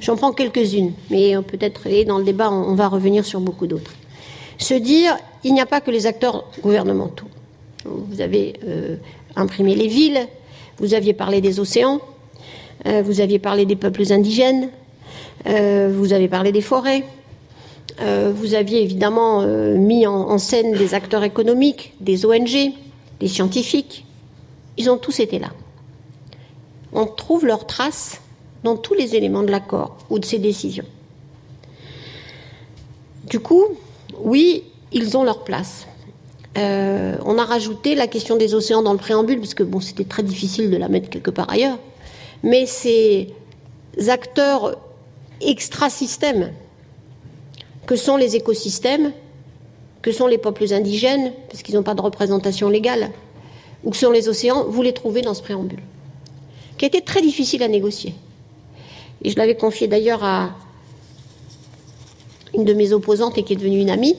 J'en prends quelques-unes, mais peut-être, et dans le débat, on va revenir sur beaucoup d'autres. Se dire, il n'y a pas que les acteurs gouvernementaux. Vous avez euh, imprimé les villes, vous aviez parlé des océans, euh, vous aviez parlé des peuples indigènes, euh, vous avez parlé des forêts, vous aviez évidemment mis en, scène des acteurs économiques, des ONG, des scientifiques, ils ont tous été là. On trouve leurs traces dans tous les éléments de l'accord ou de ses décisions. Du coup, oui, ils ont leur place. Euh, on a rajouté la question des océans dans le préambule, parce que bon, c'était très difficile de la mettre quelque part ailleurs. Mais ces acteurs extra-systèmes, que sont les écosystèmes, que sont les peuples indigènes, parce qu'ils n'ont pas de représentation légale, ou sur les océans, vous les trouvez dans ce préambule, qui a été très difficile à négocier. Et je l'avais confié d'ailleurs à une de mes opposantes et qui est devenue une amie,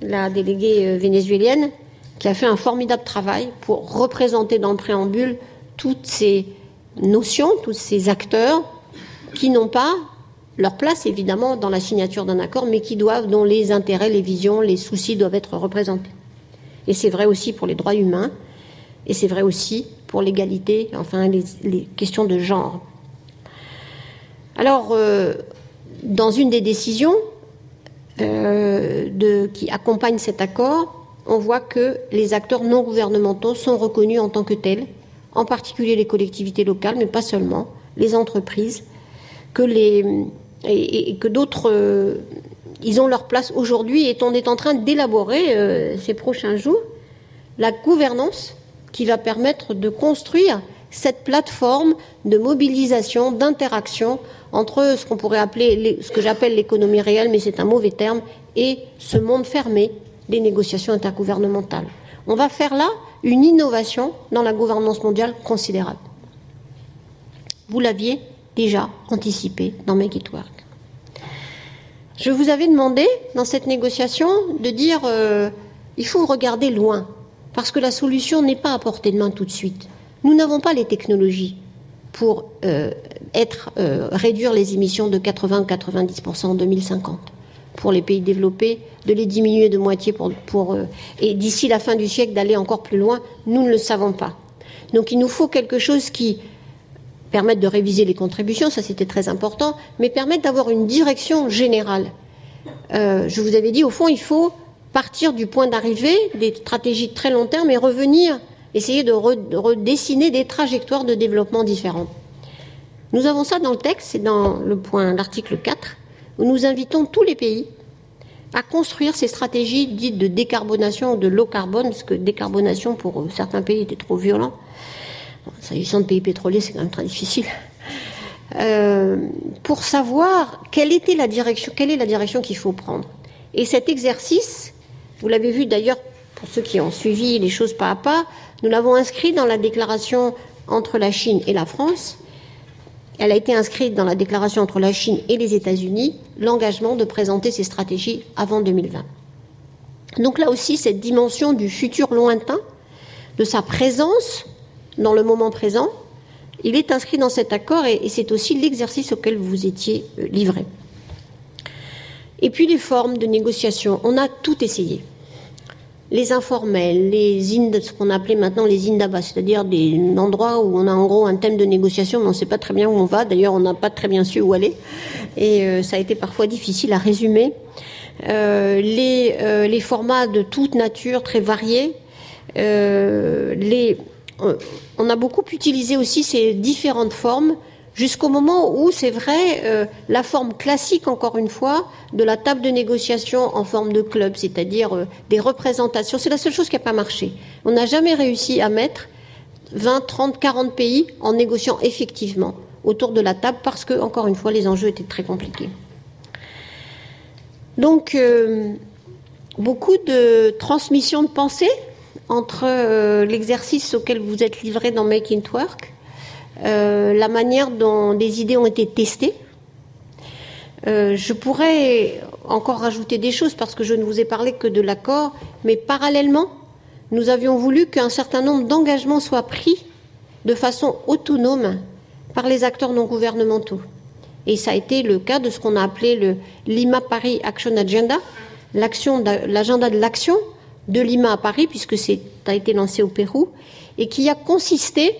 la déléguée euh, vénézuélienne, qui a fait un formidable travail pour représenter dans le préambule toutes ces notions, tous ces acteurs qui n'ont pas leur place évidemment dans la signature d'un accord, mais qui doivent, dont les intérêts, les visions, les soucis doivent être représentés. Et c'est vrai aussi pour les droits humains, et c'est vrai aussi pour l'égalité, enfin les, questions de genre. Alors, euh, dans une des décisions euh, qui accompagnent cet accord, on voit que les acteurs non gouvernementaux sont reconnus en tant que tels, en particulier les collectivités locales, mais pas seulement, les entreprises, et, que d'autres, euh, ont leur place aujourd'hui et on est en train d'élaborer ces prochains jours la gouvernance qui va permettre de construire cette plateforme de mobilisation, d'interaction entre ce qu'on pourrait appeler, ce que j'appelle l'économie réelle, mais c'est un mauvais terme, et ce monde fermé des négociations intergouvernementales. On va faire là une innovation dans la gouvernance mondiale considérable. Vous l'aviez déjà anticipé dans Make It Work. Je vous avais demandé dans cette négociation de dire euh, il faut regarder loin parce que la solution n'est pas à portée de main tout de suite. Nous n'avons pas les technologies pour euh, euh, réduire les émissions de 80-90% en 2050 pour les pays développés, de les diminuer de moitié pour, pour et d'ici la fin du siècle d'aller encore plus loin, nous ne le savons pas. Donc il nous faut quelque chose qui permettre de réviser les contributions, ça c'était très important, mais permettre d'avoir une direction générale. Euh, je vous avais dit, au fond, il faut partir du point d'arrivée des stratégies de très long terme et revenir, essayer de, redessiner des trajectoires de développement différentes. Nous avons ça dans le texte, c'est dans le point, l'article 4, où nous invitons tous les pays à construire ces stratégies dites de décarbonation ou de low carbone, parce que décarbonation pour certains pays était trop violent, S'agissant de pays pétroliers, c'est quand même très difficile. Euh, pour savoir quelle était la direction, quelle est la direction qu'il faut prendre. Et cet exercice, vous l'avez vu d'ailleurs pour ceux qui ont suivi les choses pas à pas, nous l'avons inscrit dans la déclaration entre la Chine et la France. Elle a été inscrite dans la déclaration entre la Chine et les États-Unis, l'engagement de présenter ces stratégies avant 2020. Donc là aussi, cette dimension du futur lointain, de sa présence dans le moment présent, il est inscrit dans cet accord et, c'est aussi l'exercice auquel vous étiez euh, livré. Et puis les formes de négociation, on a tout essayé. Les informels, les ce qu'on appelait maintenant les indabas, c'est-à-dire des endroits où on a en gros un thème de négociation, mais on ne sait pas très bien où on va. D'ailleurs, on n'a pas très bien su où aller, et euh, ça a été parfois difficile à résumer. Euh, les, les, formats de toute nature, très variés, euh, on a beaucoup utilisé aussi ces différentes formes jusqu'au moment où, c'est vrai, euh, la forme classique, encore une fois, de la table de négociation en forme de club, c'est-à-dire euh, des représentations, c'est la seule chose qui n'a pas marché. On n'a jamais réussi à mettre 20, 30, 40 pays en négociant effectivement autour de la table parce que, encore une fois, les enjeux étaient très compliqués. Donc, beaucoup de transmission de pensée entre euh, l'exercice auquel vous êtes livré dans Make It Work, euh, la manière dont des idées ont été testées. Euh, je pourrais encore rajouter des choses parce que je ne vous ai parlé que de l'accord, mais parallèlement, nous avions voulu qu'un certain nombre d'engagements soient pris de façon autonome par les acteurs non gouvernementaux. Et ça a été le cas de ce qu'on a appelé le Lima Paris Action Agenda, l'agenda de l'action, de Lima à Paris, puisque c'est a été lancé au Pérou, et qui a consisté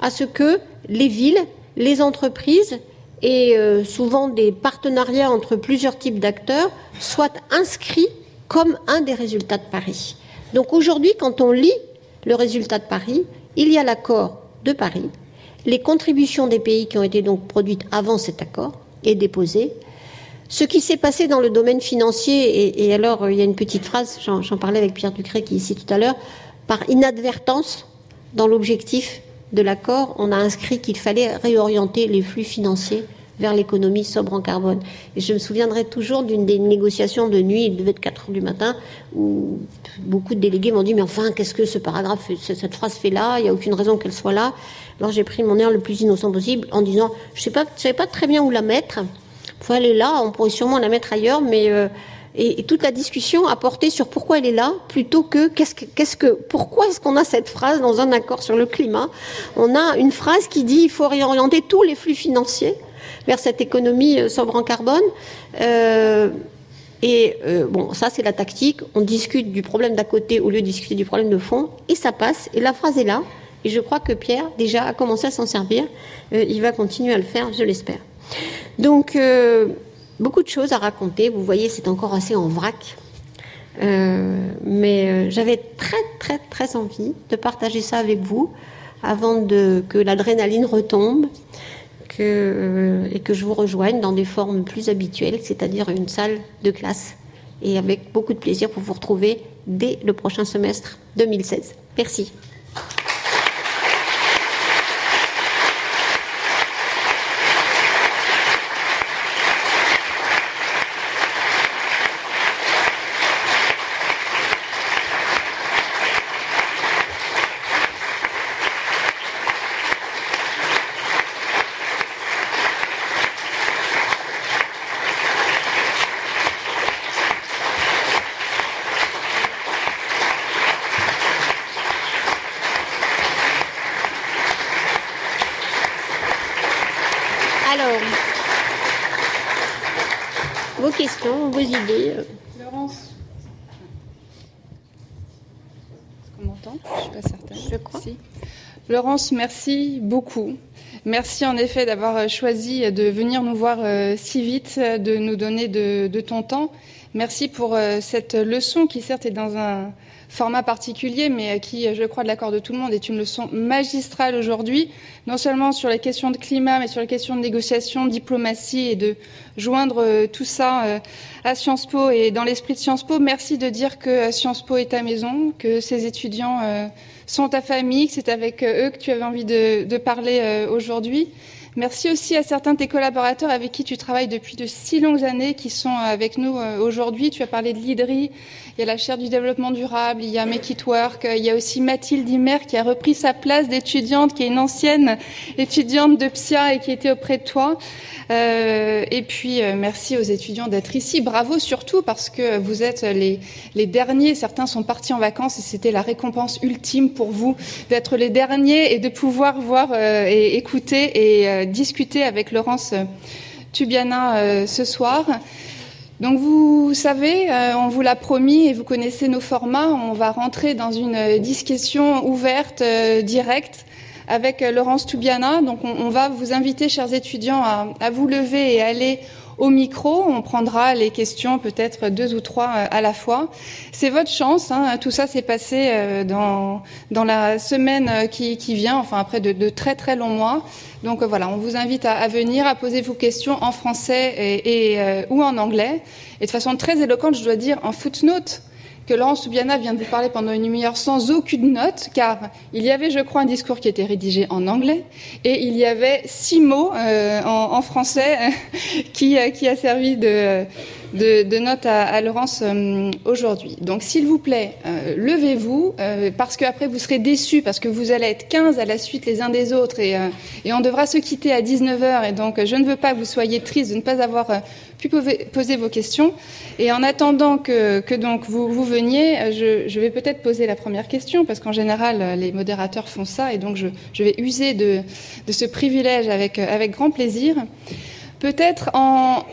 à ce que les villes, les entreprises et euh, souvent des partenariats entre plusieurs types d'acteurs soient inscrits comme un des résultats de Paris. Donc aujourd'hui, quand on lit le résultat de Paris, il y a l'accord de Paris, les contributions des pays qui ont été donc produites avant cet accord et déposées, ce qui s'est passé dans le domaine financier, et, alors euh, il y a une petite phrase, j'en parlais avec Pierre Ducret qui est ici tout à l'heure, par inadvertance, dans l'objectif de l'accord, on a inscrit qu'il fallait réorienter les flux financiers vers l'économie sobre en carbone. Et je me souviendrai toujours d'une des négociations de nuit, il devait être 4 heures du matin, où beaucoup de délégués m'ont dit Mais enfin, qu'est-ce que ce paragraphe, cette phrase fait là? Il n'y a aucune raison qu'elle soit là. Alors j'ai pris mon air le plus innocent possible en disant Je ne savais pas très bien où la mettre faut aller là, on pourrait sûrement la mettre ailleurs, mais euh, Et, toute la discussion a porté sur pourquoi elle est là, plutôt que qu'est-ce que, qu'est-ce que pourquoi est-ce qu'on a cette phrase dans un accord sur le climat? On a une phrase qui dit il faut réorienter tous les flux financiers vers cette économie euh, sobre en carbone. Euh, et euh, bon, ça c'est la tactique. On discute du problème d'à côté au lieu de discuter du problème de fond, et ça passe. Et la phrase est là. Et je crois que Pierre déjà a commencé à s'en servir. il va continuer à le faire, je l'espère. Donc beaucoup de choses à raconter. Vous voyez, c'est encore assez en vrac. mais j'avais très très très envie de partager ça avec vous avant que l'adrénaline retombe euh, et que je vous rejoigne dans des formes plus habituelles, c'est-à-dire une salle de classe. Et avec beaucoup de plaisir pour vous retrouver dès le prochain semestre 2016. Merci. Laurence, merci beaucoup. Merci en effet d'avoir choisi de venir nous voir euh, si vite, de nous donner de, ton temps. Merci pour euh, cette leçon qui certes est dans un format particulier, mais qui, je crois, de l'accord de tout le monde, est une leçon magistrale aujourd'hui, non seulement sur les questions de climat, mais sur les questions de négociation, de diplomatie et de joindre tout ça à Sciences Po et dans l'esprit de Sciences Po. Merci de dire que Sciences Po est ta maison, que ces étudiants sont ta famille, que c'est avec euh, eux que tu avais envie de, parler euh, aujourd'hui. Merci aussi à certains de tes collaborateurs avec qui tu travailles depuis de si longues années, qui sont avec nous euh, aujourd'hui. Tu as parlé de l'IDRI, il y a la chaire du développement durable, il y a Make It Work, il y a aussi Mathilde Imer qui a repris sa place d'étudiante, qui est une ancienne étudiante de PSIA et qui était auprès de toi. Euh, et puis euh, merci aux étudiants d'être ici. Bravo surtout parce que vous êtes les, les derniers. Certains sont partis en vacances et c'était la récompense ultime pour vous d'être les derniers et de pouvoir voir euh, et écouter et discuter avec Laurence Tubiana ce soir. Donc vous savez, euh, on vous l'a promis et vous connaissez nos formats. On va rentrer dans une discussion ouverte, euh, directe, avec euh, Laurence Toubiana. Donc on, va vous inviter, chers étudiants, à, à vous lever et aller au micro. On prendra les questions, peut-être deux ou trois euh, à la fois. C'est votre chance. Hein. Tout ça s'est passé euh, dans, dans la semaine euh, qui, qui vient, enfin après de, de, très très longs mois. Donc voilà, on vous invite à, à venir, à poser vos questions en français et, et ou en anglais. Et de façon très éloquente, je dois dire en footnote que Laurence Soubiana vient de parler pendant une demi-heure sans aucune note, car il y avait, je crois, un discours qui était rédigé en anglais et il y avait six mots euh, en, français [laughs] euh, qui a servi de, de, de notes à, à Laurence euh, aujourd'hui. Donc, s'il vous plaît, euh, levez-vous, euh, parce qu'après vous serez déçus, parce que vous allez être 15 à la suite les uns des autres et, et on devra se quitter à 19h. Et donc, je ne veux pas que vous soyez tristes de ne pas avoir pu poser vos questions. Et en attendant que, que donc vous, vous veniez, je, je vais peut-être poser la première question, parce qu'en général, les modérateurs font ça, et donc je, je vais user de, de ce privilège avec, avec grand plaisir. Peut-être en,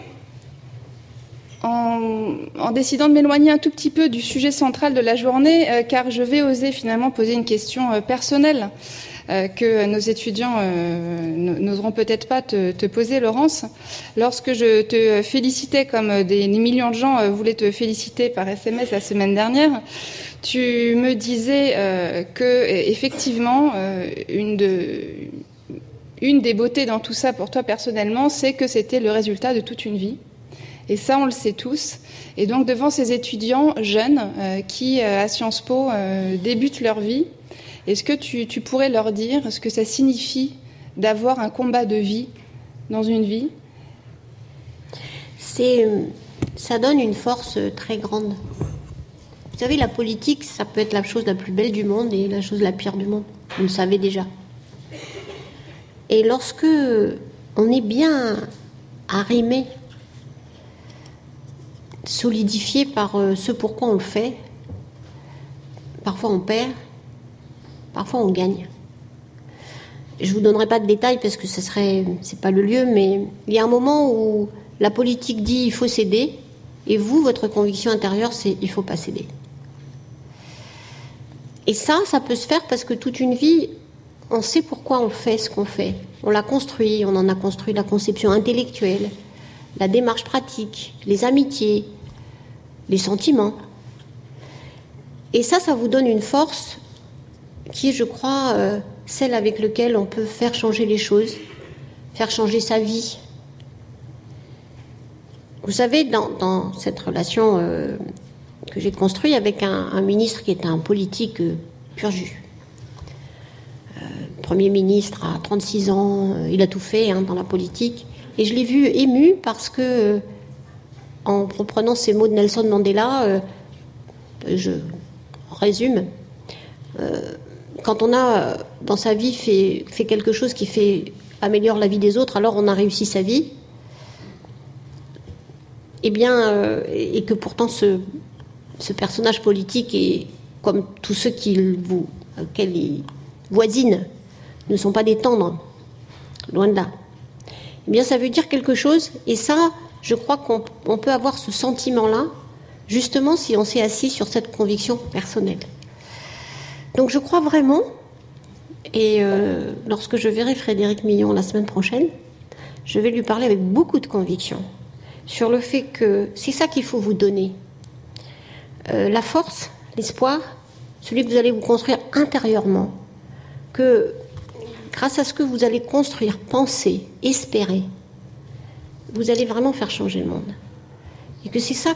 en, décidant de m'éloigner un tout petit peu du sujet central de la journée, euh, car je vais oser finalement poser une question euh, personnelle euh, que nos étudiants n'oseront peut-être pas te, poser, Laurence. Lorsque je te félicitais, comme des, millions de gens voulaient te féliciter par SMS la semaine dernière, tu me disais que effectivement une une des beautés dans tout ça pour toi personnellement, c'est que c'était le résultat de toute une vie et ça, on le sait tous. Et donc, devant ces étudiants jeunes euh, qui, euh, à Sciences Po, euh, débutent leur vie, est-ce que tu, tu, pourrais leur dire ce que ça signifie d'avoir un combat de vie dans une vie? C'est, Ça donne une force très grande. Vous savez, la politique, ça peut être la chose la plus belle du monde et la chose la pire du monde. Vous le savez déjà. Et lorsque on est bien arrimé solidifié par ce pourquoi on le fait. Parfois on perd, parfois on gagne. Je ne vous donnerai pas de détails parce que ce serait, pas le lieu, mais il y a un moment où la politique dit il faut céder, et vous, votre conviction intérieure, c'est il faut pas céder. Et ça, ça peut se faire parce que toute une vie, on sait pourquoi on fait ce qu'on fait. On l'a construit, on en a construit la conception intellectuelle, la démarche pratique, les amitiés, les sentiments. Et ça, ça vous donne une force qui est, je crois, euh, celle avec laquelle on peut faire changer les choses, faire changer sa vie. Vous savez, dans, cette relation euh, que j'ai construite avec un, ministre qui est un politique euh, pur jus, Premier ministre à 36 ans, il a tout fait hein, dans la politique. Et je l'ai vu ému parce que, en reprenant ces mots de Nelson Mandela, je résume, quand on a dans sa vie fait, quelque chose qui fait améliore la vie des autres, alors on a réussi sa vie. Eh bien, euh, et que pourtant ce, personnage politique est comme tous ceux qui vous, auxquels voisine ne sont pas des tendres, loin de là. Eh bien, ça veut dire quelque chose, et ça, je crois qu'on peut avoir ce sentiment-là, justement si on s'est assis sur cette conviction personnelle. Donc je crois vraiment, et euh, lorsque je verrai Frédéric Millon la semaine prochaine, je vais lui parler avec beaucoup de conviction sur le fait que c'est ça qu'il faut vous donner. Euh, la force, l'espoir, celui que vous allez vous construire intérieurement, que grâce à ce que vous allez construire, penser, espérer, vous allez vraiment faire changer le monde. Et que c'est ça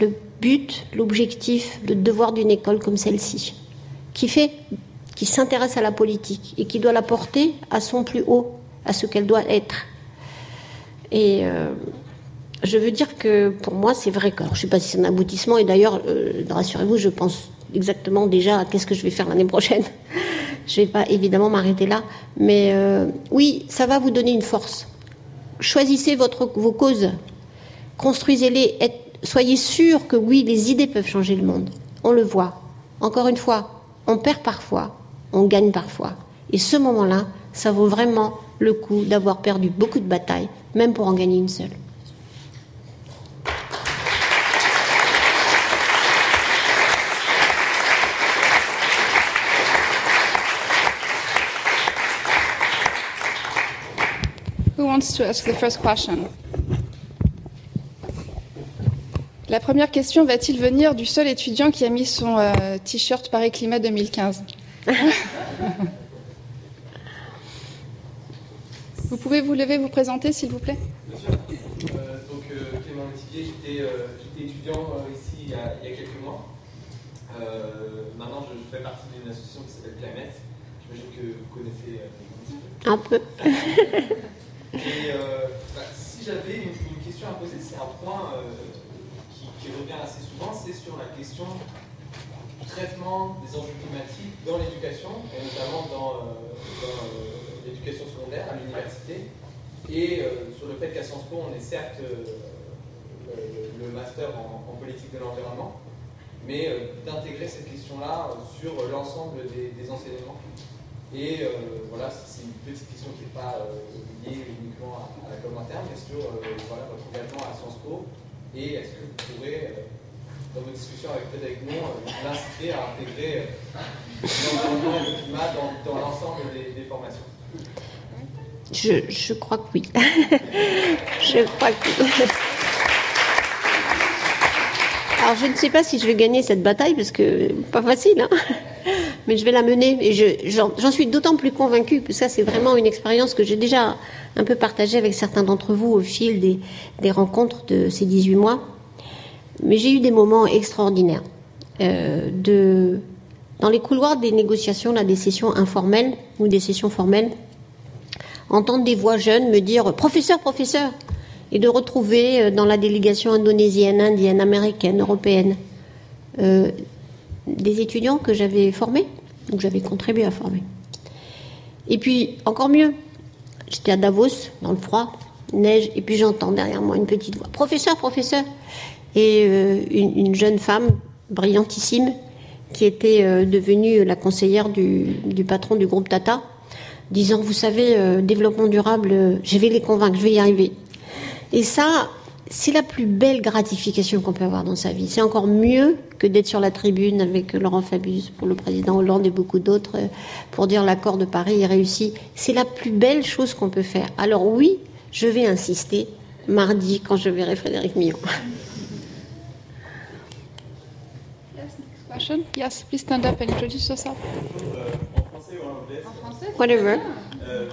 le but, l'objectif, le devoir d'une école comme celle-ci qui fait, qui s'intéresse à la politique et qui doit la porter à son plus haut, à ce qu'elle doit être. Et euh, je veux dire que pour moi, c'est vrai que, je ne sais pas si c'est un aboutissement, et d'ailleurs, euh, rassurez-vous, je pense exactement déjà à qu'est-ce que je vais faire l'année prochaine. Je ne vais pas évidemment m'arrêter là, mais euh, oui, ça va vous donner une force. Choisissez votre, vos causes, construisez-les, soyez sûr que oui, les idées peuvent changer le monde. On le voit. Encore une fois, on perd parfois, on gagne parfois. Et ce moment-là, ça vaut vraiment le coup d'avoir perdu beaucoup de batailles, même pour en gagner une seule. Wants to ask the first question? La première question va-t-il venir du seul étudiant qui a mis son euh, t-shirt Paris Climat 2015 [laughs] Vous pouvez vous lever, vous présenter, s'il vous plaît Bien sûr. Euh, donc, euh, Clément Métivier, j'étais étudiant ici il y, a, quelques mois. maintenant, je, fais partie d'une association qui s'appelle Climate. J'imagine que vous connaissez un peu. [laughs] Et bah, si j'avais une, question à poser, c'est un point qui revient assez souvent, c'est sur la question du traitement des enjeux climatiques dans l'éducation, et notamment dans, euh, euh, l'éducation secondaire à l'université, et euh, sur le fait qu'à Sciences Po, on est certes le, master en, politique de l'environnement, mais d'intégrer cette question-là sur l'ensemble des, enseignements. Et voilà, c'est une petite question qui n'est pas uniquement à, la com interne, mais sur voilà, votre engagement à Sciences Po et est-ce que vous pourrez, euh, dans vos discussions avec Frédéric Mon, euh, l'inciter à intégrer euh, le climat dans, l'ensemble des, formations? Je, je, crois que oui. [laughs] je crois que oui. [laughs] Alors je ne sais pas si je vais gagner cette bataille parce que pas facile, hein mais je vais la mener et j'en suis d'autant plus convaincue que ça c'est vraiment une expérience que j'ai déjà un peu partagée avec certains d'entre vous au fil des, des, rencontres de ces 18 mois. Mais j'ai eu des moments extraordinaires. Euh, de, dans les couloirs des négociations, là, des sessions informelles ou des sessions formelles, entendre des voix jeunes me dire professeur, professeur, et de retrouver euh, dans la délégation indonésienne, indienne, américaine, européenne, euh, des étudiants que j'avais formés, ou que j'avais contribué à former. Et puis, encore mieux, j'étais à Davos, dans le froid, neige, et puis j'entends derrière moi une petite voix Professeur, professeur et une, jeune femme brillantissime qui était devenue la conseillère du, patron du groupe Tata, disant, vous savez, développement durable, je vais les convaincre, je vais y arriver. Et ça, c'est la plus belle gratification qu'on peut avoir dans sa vie. C'est encore mieux que d'être sur la tribune avec Laurent Fabius pour le président Hollande et beaucoup d'autres euh, pour dire l'accord de Paris est réussi. C'est la plus belle chose qu'on peut faire. Alors oui, je vais insister mardi quand je verrai Frédéric Millon. Yes, Yes, please stand up and introduce yourself. Euh, en français ou en anglais? En français? Whatever. Euh,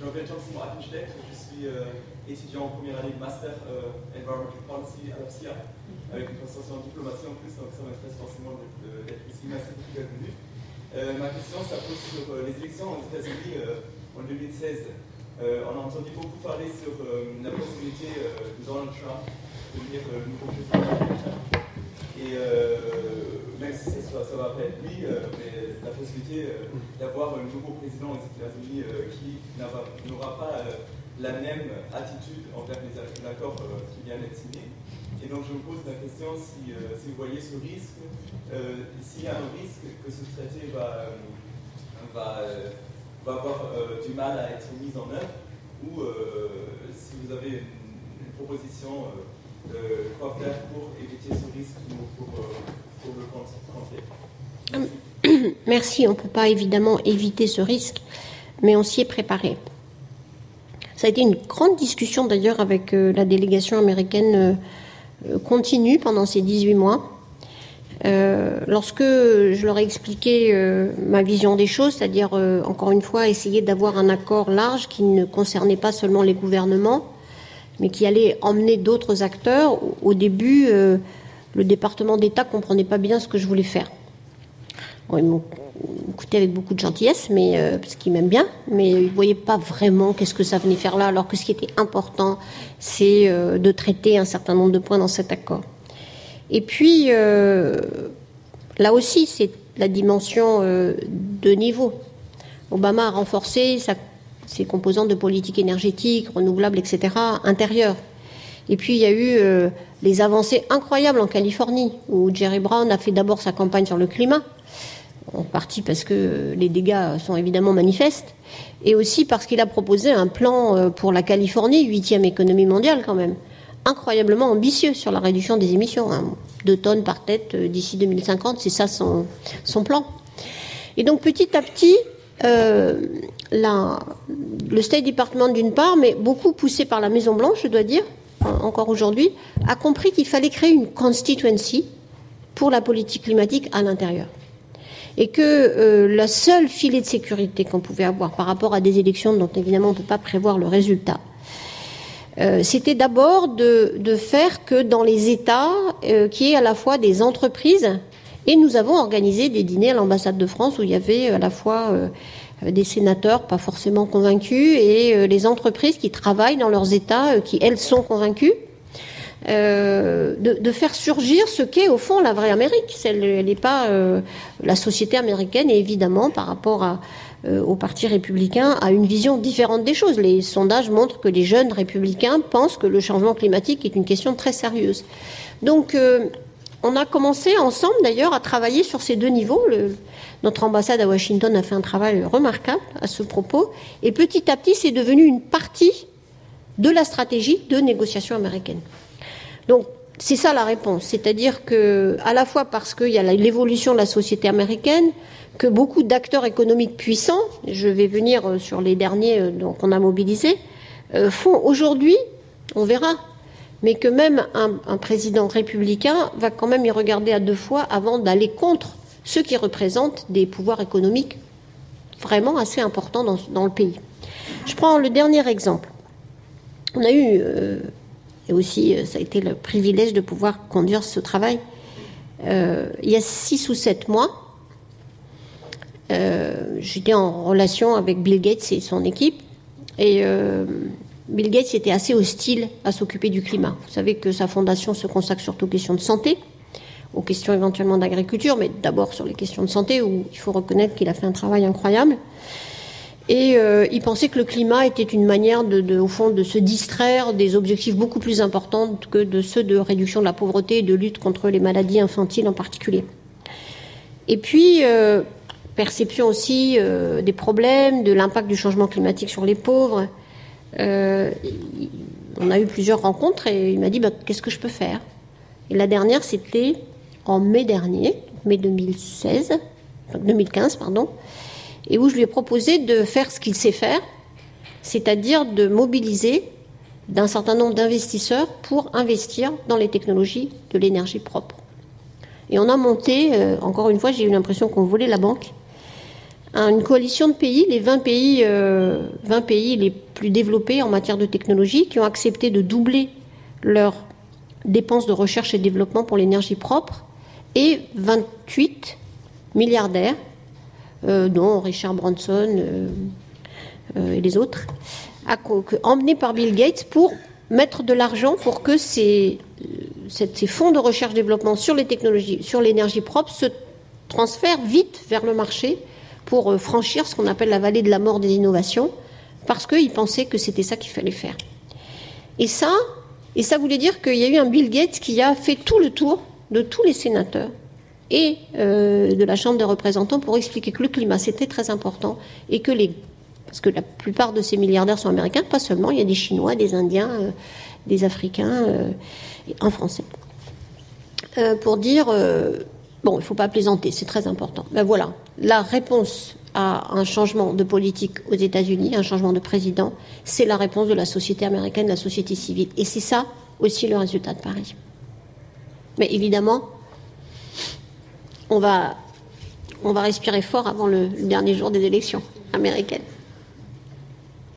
je m'appelle je suis euh, étudiant en première année de master euh, Environmental Policy à l'APSIA, avec une concentration en diplomatie en plus, donc ça m'intéresse forcément d'être ici. Merci beaucoup d'être venu. Euh, ma question, ça pose sur euh, les élections aux États-Unis en 2016. on a entendu beaucoup parler sur la possibilité de Donald Trump de devenir le nouveau président américain. Et même si ça, ça va pas être lui, mais la possibilité d'avoir un nouveau président aux États-Unis qui n'aura pas la même attitude envers les accords euh, qui viennent d'être signés. Et donc je me pose la question si, euh, si vous voyez ce risque, euh, s'il y a un risque que ce traité va, va, va avoir du mal à être mis en œuvre, ou si vous avez une, proposition quoi faire pour éviter ce risque ou pour, pour le contrer. [coughs] Merci, on ne peut pas évidemment éviter ce risque, mais on s'y est préparé. Ça a été une grande discussion d'ailleurs avec euh, la délégation américaine euh, euh, continue pendant ces 18 mois. lorsque je leur ai expliqué ma vision des choses, c'est-à-dire encore une fois essayer d'avoir un accord large qui ne concernait pas seulement les gouvernements, mais qui allait emmener d'autres acteurs, au début, le département d'État comprenait pas bien ce que je voulais faire. Écouté avec beaucoup de gentillesse, mais euh, parce qu'ils m'aiment bien, mais ils ne voyaient pas vraiment qu'est-ce que ça venait faire là, alors que ce qui était important, c'est euh, de traiter un certain nombre de points dans cet accord. Et puis, euh, là aussi, c'est la dimension de niveau. Obama a renforcé ses composantes de politique énergétique, renouvelable, etc., intérieure. Et puis il y a eu les avancées incroyables en Californie, où Jerry Brown a fait d'abord sa campagne sur le climat, en partie parce que les dégâts sont évidemment manifestes, et aussi parce qu'il a proposé un plan euh, pour la Californie, huitième économie mondiale quand même, incroyablement ambitieux sur la réduction des émissions, hein. deux tonnes par tête euh, d'ici 2050, c'est ça son, plan. Et donc petit à petit, euh, le State Department d'une part, mais beaucoup poussé par la Maison Blanche, je dois dire, encore aujourd'hui, a compris qu'il fallait créer une constituency pour la politique climatique à l'intérieur et que euh, la seule filet de sécurité qu'on pouvait avoir par rapport à des élections dont évidemment on ne peut pas prévoir le résultat, euh, c'était d'abord de, faire que dans les États, euh, qui est à la fois des entreprises, et nous avons organisé des dîners à l'ambassade de France où il y avait à la fois des sénateurs pas forcément convaincus et les entreprises qui travaillent dans leurs États, qui elles sont convaincues. Euh, de, faire surgir ce qu'est au fond la vraie Amérique. Elle n'est pas euh, la société américaine et évidemment par rapport euh, au Parti républicain a une vision différente des choses. Les sondages montrent que les jeunes républicains pensent que le changement climatique est une question très sérieuse. Donc on a commencé ensemble d'ailleurs à travailler sur ces deux niveaux. notre ambassade à Washington a fait un travail remarquable à ce propos et petit à petit c'est devenu une partie de la stratégie de négociation américaine. Donc, c'est ça la réponse. C'est-à-dire que, à la fois parce qu'il y a l'évolution de la société américaine, que beaucoup d'acteurs économiques puissants, je vais venir euh, sur les derniers euh, qu'on a mobilisés, euh, font aujourd'hui, on verra, mais que même un, président républicain va quand même y regarder à deux fois avant d'aller contre ceux qui représentent des pouvoirs économiques vraiment assez importants dans, le pays. Je prends le dernier exemple. On a eu et aussi euh, ça a été le privilège de pouvoir conduire ce travail. Euh, il y a six ou sept mois, euh, j'étais en relation avec Bill Gates et son équipe, et Bill Gates était assez hostile à s'occuper du climat. Vous savez que sa fondation se consacre surtout aux questions de santé, aux questions éventuellement d'agriculture, mais d'abord sur les questions de santé, où il faut reconnaître qu'il a fait un travail incroyable. Et euh, il pensait que le climat était une manière, de, au fond, de se distraire des objectifs beaucoup plus importants que de ceux de réduction de la pauvreté et de lutte contre les maladies infantiles en particulier. Et puis, euh, perception aussi euh, des problèmes, de l'impact du changement climatique sur les pauvres. on a eu plusieurs rencontres et il m'a dit bah, qu'est-ce que je peux faire? Et la dernière, c'était en mai dernier, mai 2016, 2015, pardon et où je lui ai proposé de faire ce qu'il sait faire, c'est-à-dire de mobiliser d'un certain nombre d'investisseurs pour investir dans les technologies de l'énergie propre. Et on a monté, euh, encore une fois, j'ai eu l'impression qu'on volait la banque, une coalition de pays, les 20 pays, 20 euh, pays les plus développés en matière de technologie, qui ont accepté de doubler leurs dépenses de recherche et développement pour l'énergie propre, et 28 milliardaires euh, dont Richard Branson euh, euh, et les autres, emmenés par Bill Gates pour mettre de l'argent pour que ces, ces fonds de recherche-développement sur les technologies, sur l'énergie propre se transfèrent vite vers le marché pour franchir ce qu'on appelle la vallée de la mort des innovations, parce qu'ils pensaient que c'était ça qu'il fallait faire. Et ça, et ça voulait dire qu'il y a eu un Bill Gates qui a fait tout le tour de tous les sénateurs et euh, de la Chambre des représentants pour expliquer que le climat, c'était très important et que les... Parce que la plupart de ces milliardaires sont américains, pas seulement, il y a des Chinois, des Indiens, euh, des Africains, euh, en français. pour dire, bon, il ne faut pas plaisanter, c'est très important. Ben voilà, la réponse à un changement de politique aux États-Unis, un changement de président, c'est la réponse de la société américaine, de la société civile. Et c'est ça aussi le résultat de Paris. Mais évidemment, on va, respirer fort avant le dernier jour des élections américaines.